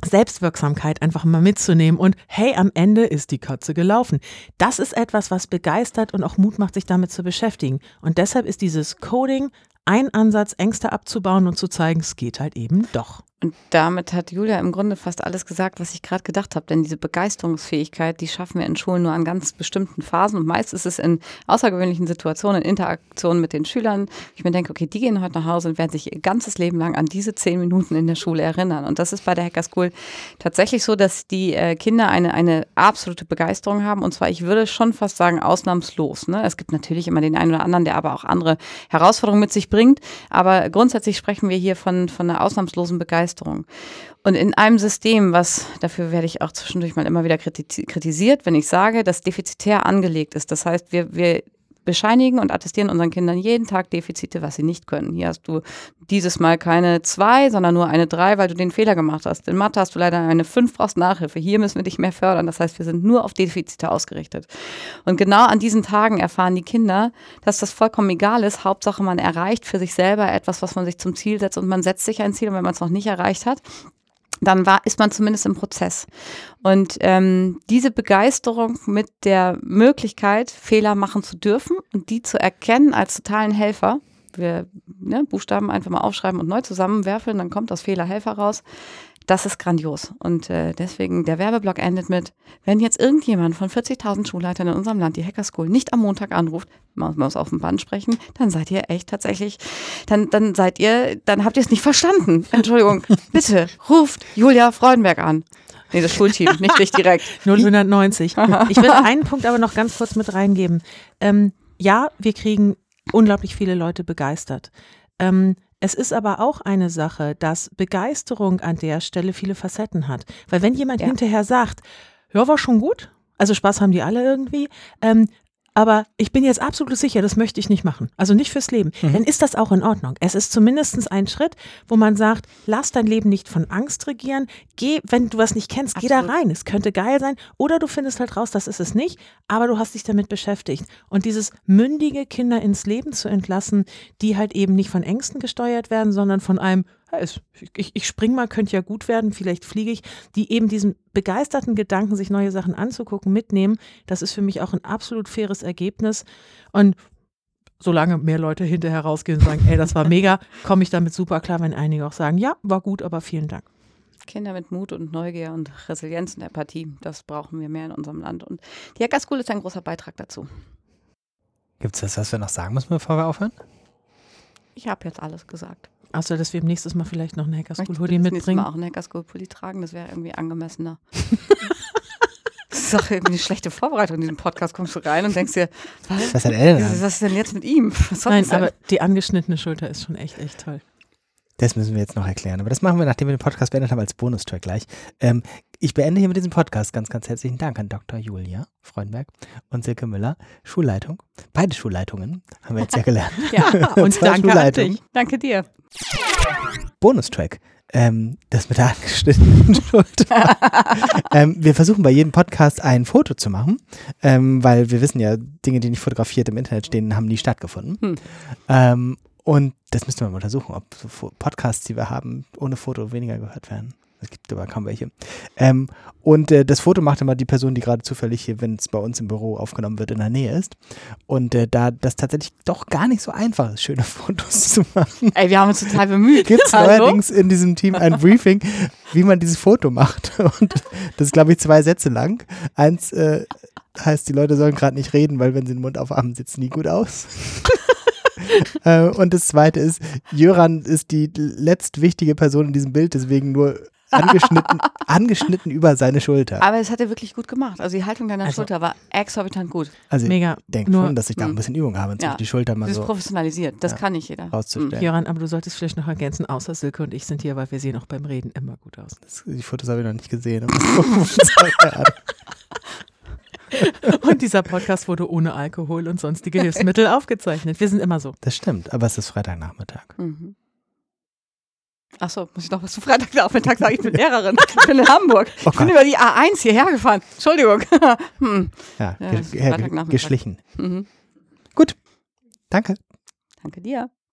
Selbstwirksamkeit einfach mal mitzunehmen und hey, am Ende ist die Katze gelaufen. Das ist etwas, was begeistert und auch Mut macht, sich damit zu beschäftigen. Und deshalb ist dieses Coding ein Ansatz, Ängste abzubauen und zu zeigen, es geht halt eben doch. Und damit hat Julia im Grunde fast alles gesagt, was ich gerade gedacht habe. Denn diese Begeisterungsfähigkeit, die schaffen wir in Schulen nur an ganz bestimmten Phasen. Und meist ist es in außergewöhnlichen Situationen, in Interaktionen mit den Schülern. Ich mir denke, okay, die gehen heute nach Hause und werden sich ihr ganzes Leben lang an diese zehn Minuten in der Schule erinnern. Und das ist bei der Hacker School tatsächlich so, dass die äh, Kinder eine, eine absolute Begeisterung haben. Und zwar, ich würde schon fast sagen, ausnahmslos. Ne? Es gibt natürlich immer den einen oder anderen, der aber auch andere Herausforderungen mit sich bringt. Aber grundsätzlich sprechen wir hier von, von einer ausnahmslosen Begeisterung Begeisterung. Und in einem System, was, dafür werde ich auch zwischendurch mal immer wieder kritisiert, wenn ich sage, dass defizitär angelegt ist. Das heißt, wir, wir bescheinigen und attestieren unseren Kindern jeden Tag Defizite, was sie nicht können. Hier hast du dieses Mal keine zwei, sondern nur eine drei, weil du den Fehler gemacht hast. In Mathe hast du leider eine fünf, brauchst Nachhilfe. Hier müssen wir dich mehr fördern. Das heißt, wir sind nur auf Defizite ausgerichtet. Und genau an diesen Tagen erfahren die Kinder, dass das vollkommen egal ist. Hauptsache, man erreicht für sich selber etwas, was man sich zum Ziel setzt und man setzt sich ein Ziel und wenn man es noch nicht erreicht hat, dann war, ist man zumindest im Prozess. Und ähm, diese Begeisterung mit der Möglichkeit, Fehler machen zu dürfen und die zu erkennen als totalen Helfer, wir ne, Buchstaben einfach mal aufschreiben und neu zusammenwerfen, dann kommt das Fehlerhelfer raus. Das ist grandios. Und äh, deswegen, der Werbeblock endet mit, wenn jetzt irgendjemand von 40.000 Schulleitern in unserem Land die Hacker School nicht am Montag anruft, man muss auf dem Band sprechen, dann seid ihr echt tatsächlich, dann, dann seid ihr, dann habt ihr es nicht verstanden. Entschuldigung. Bitte, ruft Julia Freudenberg an. Nee, das Schulteam, nicht dich direkt. 090. Ich will einen Punkt aber noch ganz kurz mit reingeben. Ähm, ja, wir kriegen unglaublich viele Leute begeistert. Ähm, es ist aber auch eine Sache, dass Begeisterung an der Stelle viele Facetten hat. Weil wenn jemand ja. hinterher sagt, ja, war schon gut, also Spaß haben die alle irgendwie, ähm, aber ich bin jetzt absolut sicher, das möchte ich nicht machen. Also nicht fürs Leben. Mhm. Dann ist das auch in Ordnung. Es ist zumindest ein Schritt, wo man sagt, lass dein Leben nicht von Angst regieren. Geh, wenn du was nicht kennst, absolut. geh da rein. Es könnte geil sein. Oder du findest halt raus, das ist es nicht, aber du hast dich damit beschäftigt. Und dieses mündige Kinder ins Leben zu entlassen, die halt eben nicht von Ängsten gesteuert werden, sondern von einem, ich, ich spring mal, könnte ja gut werden, vielleicht fliege ich, die eben diesen begeisterten Gedanken, sich neue Sachen anzugucken, mitnehmen, das ist für mich auch ein absolut faires Ergebnis. Und solange mehr Leute hinterher rausgehen und sagen, ey, das war mega, komme ich damit super klar, wenn einige auch sagen, ja, war gut, aber vielen Dank. Kinder mit Mut und Neugier und Resilienz und Empathie, das brauchen wir mehr in unserem Land. Und die Hacker School ist ein großer Beitrag dazu. Gibt es das, was wir noch sagen müssen, bevor wir aufhören? Ich habe jetzt alles gesagt. Außer, dass wir nächstes Mal vielleicht noch einen Hackerschool-Hoodie mitbringen. Mal auch einen Hackerschool-Pulli tragen, das wäre irgendwie angemessener. das ist doch irgendwie eine schlechte Vorbereitung in diesem Podcast. Kommst du rein und denkst dir, was, was, was, was ist denn jetzt mit ihm? Nein, aber die angeschnittene Schulter ist schon echt, echt toll. Das müssen wir jetzt noch erklären. Aber das machen wir, nachdem wir den Podcast beendet haben, als Bonustrack gleich. Ähm, ich beende hier mit diesem Podcast ganz, ganz herzlichen Dank an Dr. Julia Freundberg und Silke Müller, Schulleitung. Beide Schulleitungen haben wir jetzt ja gelernt. ja, und danke an dich. Danke dir. Bonustrack. Ähm, das mit der angeschnittenen Schulter. ähm, wir versuchen bei jedem Podcast ein Foto zu machen, ähm, weil wir wissen ja, Dinge, die nicht fotografiert im Internet stehen, haben nie stattgefunden. Hm. Und das müssen wir mal untersuchen, ob so Podcasts, die wir haben, ohne Foto weniger gehört werden. Es gibt aber kaum welche. Ähm, und äh, das Foto macht immer die Person, die gerade zufällig hier, wenn es bei uns im Büro aufgenommen wird, in der Nähe ist. Und äh, da das tatsächlich doch gar nicht so einfach ist, schöne Fotos zu machen, Ey, wir haben uns total bemüht. gibt es neuerdings in diesem Team ein Briefing, wie man dieses Foto macht. Und das ist, glaube ich, zwei Sätze lang. Eins äh, heißt, die Leute sollen gerade nicht reden, weil wenn sie den Mund aufhaben, sieht es nie gut aus. äh, und das zweite ist, Jöran ist die letztwichtige Person in diesem Bild, deswegen nur angeschnitten, angeschnitten über seine Schulter. Aber es hat er wirklich gut gemacht. Also die Haltung deiner Also- Schulter war exorbitant gut. Also Mega. ich denke Nur- schon, dass ich da ein bisschen Übung habe, Ja. die Schulter Du mal bist so professionalisiert. Das Ja. kann nicht jeder. rauszustellen. Jöran, aber du solltest vielleicht noch ergänzen, außer Silke und ich sind hier, weil wir sehen auch beim Reden immer gut aus. Das, die Fotos habe ich noch nicht gesehen. Und dieser Podcast wurde ohne Alkohol und sonstige Hilfsmittel aufgezeichnet. Wir sind immer so. Das stimmt, aber es ist Freitagnachmittag. Mhm. Achso, muss ich noch was zu Freitagnachmittag sagen? Ich bin Lehrerin. Ich bin in Hamburg. Oh ich bin über die A1 hierher gefahren. Entschuldigung. hm. Ja, Ja, ge geschlichen. mhm. Gut, danke. Danke dir.